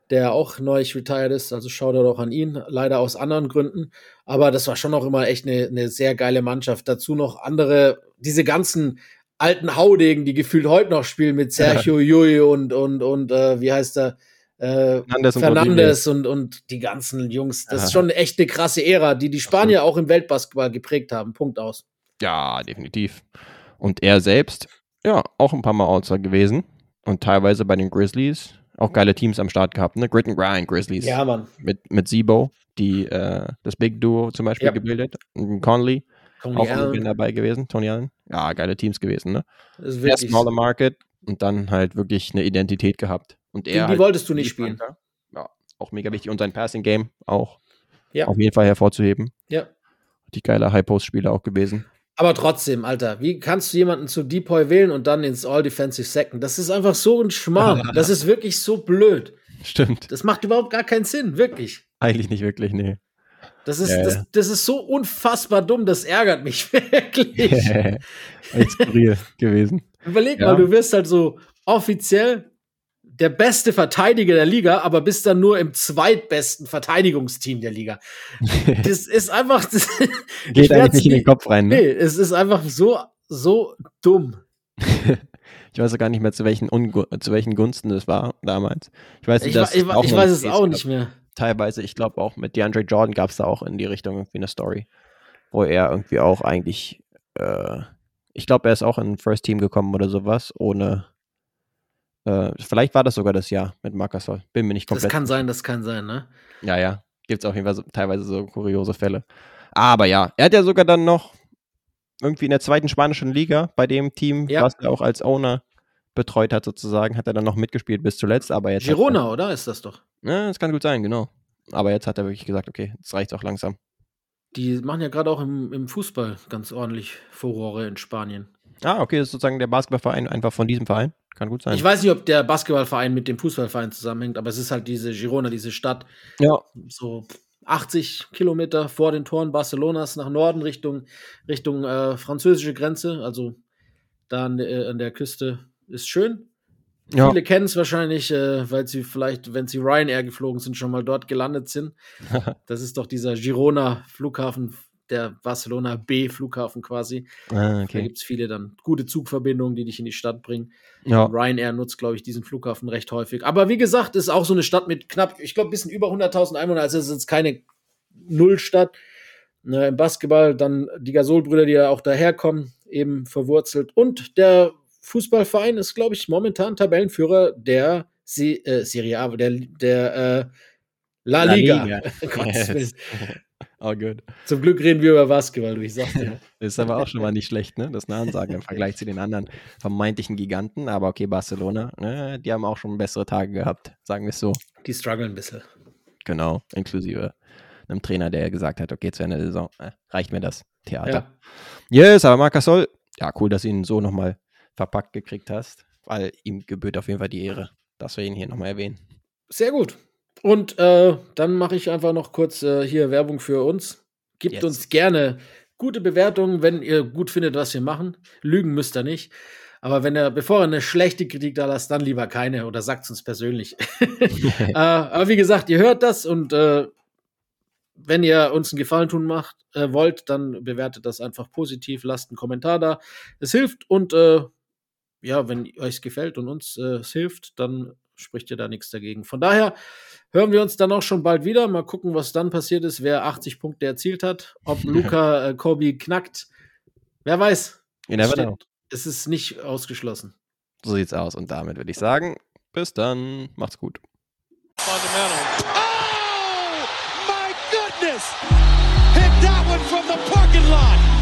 der auch neu retired ist. Also schaut er doch an ihn. Leider aus anderen Gründen. Aber das war schon noch immer echt eine, eine sehr geile Mannschaft. Dazu noch andere, diese ganzen alten Haudegen, die gefühlt heute noch spielen mit Sergio ja. Jui und, und, und, äh, wie heißt er? Äh, Fernandes, und, Fernandes und, und, die ganzen Jungs. Das ja. ist schon echt eine krasse Ära, die die Spanier auch im Weltbasketball geprägt haben. Punkt aus. Ja, definitiv. Und er selbst, ja, auch ein paar Mal Outside gewesen. Und teilweise bei den Grizzlies auch geile Teams am Start gehabt, ne? Grit and Grind Grizzlies. Ja, Mann. Mit, mit Sibo, die äh, das Big Duo zum Beispiel ja. gebildet. Und Conley, Tony auch Allen. dabei gewesen. Tony Allen. Ja, geile Teams gewesen, ne? Wirklich Smaller Market und dann halt wirklich eine Identität gehabt. Und er die, halt wolltest du nicht spielen. Ja, auch mega wichtig. Und sein Passing-Game auch ja. auf jeden Fall hervorzuheben. Ja. Die geile High-Post-Spieler auch gewesen. Aber trotzdem, Alter, wie kannst du jemanden zu Depoy wählen und dann ins All-Defensive Second? Das ist einfach so ein Schmarrn. <laughs> das ist wirklich so blöd. Stimmt. Das macht überhaupt gar keinen Sinn, wirklich. Eigentlich nicht wirklich, nee. Das ist, ja, das, das, ist so unfassbar dumm, das ärgert mich <laughs> wirklich. <laughs> Skurril gewesen. Überleg ja. mal, du wirst halt so offiziell der beste Verteidiger der Liga, aber bist dann nur im zweitbesten Verteidigungsteam der Liga. <laughs> das ist einfach. Das, Geht eigentlich nicht in den Kopf rein, ne? Nee, es ist einfach so, so dumm. <laughs> ich weiß auch gar nicht mehr, zu welchen, Ungu zu welchen Gunsten es war damals. Ich weiß, ich, ich, ich weiß es auch nicht mehr. teilweise. Ich glaube auch mit DeAndre Jordan gab es da auch in die Richtung irgendwie eine Story, wo er irgendwie auch eigentlich, äh, ich glaube, er ist auch in First Team gekommen oder sowas, ohne. Äh, vielleicht war das sogar das Jahr mit Marcus Bin mir nicht komplett. Das kann sein, das kann sein, ne? Ja, ja. Gibt es auf jeden Fall so, teilweise so kuriose Fälle. Aber ja, er hat ja sogar dann noch irgendwie in der zweiten spanischen Liga bei dem Team, ja. was er auch als Owner betreut hat, sozusagen, hat er dann noch mitgespielt bis zuletzt. Aber jetzt Girona, er, oder? Ist das doch? Ja, das kann gut sein, genau. Aber jetzt hat er wirklich gesagt, okay, jetzt reicht auch langsam. Die machen ja gerade auch im, im Fußball ganz ordentlich Furore in Spanien. Ah, okay, das ist sozusagen der Basketballverein einfach von diesem Verein. Kann gut sein. Ich weiß nicht, ob der Basketballverein mit dem Fußballverein zusammenhängt, aber es ist halt diese Girona, diese Stadt. Ja. So 80 Kilometer vor den Toren Barcelonas nach Norden Richtung, Richtung äh, französische Grenze. Also da an, äh, an der Küste ist schön. Ja. Viele kennen es wahrscheinlich, äh, weil sie vielleicht, wenn sie Ryanair geflogen sind, schon mal dort gelandet sind. <laughs> das ist doch dieser Girona Flughafen, der Barcelona B-Flughafen quasi. Ah, okay. Da gibt es viele dann gute Zugverbindungen, die dich in die Stadt bringen. Ja. Ryanair nutzt, glaube ich, diesen Flughafen recht häufig. Aber wie gesagt, ist auch so eine Stadt mit knapp, ich glaube, ein bisschen über 100.000 Einwohnern. Also es ist jetzt keine Nullstadt. Ne, Im Basketball dann die Gasolbrüder, die ja auch daherkommen, eben verwurzelt. Und der Fußballverein ist, glaube ich, momentan Tabellenführer der Se äh, Serie A, der, der äh, La Liga. La Liga. <laughs> yes. <laughs> oh, gut. Zum Glück reden wir über Basketball, du, ich sag's dir. <laughs> Das ist aber auch schon mal nicht schlecht, ne? Das Nahensagen im Vergleich zu den anderen vermeintlichen Giganten. Aber okay, Barcelona, ne? die haben auch schon bessere Tage gehabt, sagen wir es so. Die strugglen ein bisschen. Genau, inklusive einem Trainer, der gesagt hat, okay, jetzt wäre eine Saison, äh, reicht mir das Theater. Ja. Yes, aber Marc Gasol, ja, cool, dass ihn so nochmal verpackt gekriegt hast, weil ihm gebührt auf jeden Fall die Ehre, dass wir ihn hier nochmal erwähnen. Sehr gut. Und äh, dann mache ich einfach noch kurz äh, hier Werbung für uns. Gebt Jetzt. uns gerne gute Bewertungen, wenn ihr gut findet, was wir machen. Lügen müsst ihr nicht. Aber wenn ihr, bevor ihr eine schlechte Kritik da lasst, dann lieber keine oder sagt es uns persönlich. <laughs> <laughs> äh, aber wie gesagt, ihr hört das und äh, wenn ihr uns einen Gefallen tun macht, äh, wollt, dann bewertet das einfach positiv, lasst einen Kommentar da. Es hilft und äh, ja, wenn euch gefällt und uns äh, es hilft, dann spricht ihr da nichts dagegen. Von daher hören wir uns dann auch schon bald wieder. Mal gucken, was dann passiert ist, wer 80 Punkte erzielt hat, ob <laughs> Luca äh, Kobi knackt. Wer weiß. Steht, es ist nicht ausgeschlossen. So sieht's aus. Und damit würde ich sagen, bis dann. Macht's gut. Oh, my goodness! Hit that one from the parking lot.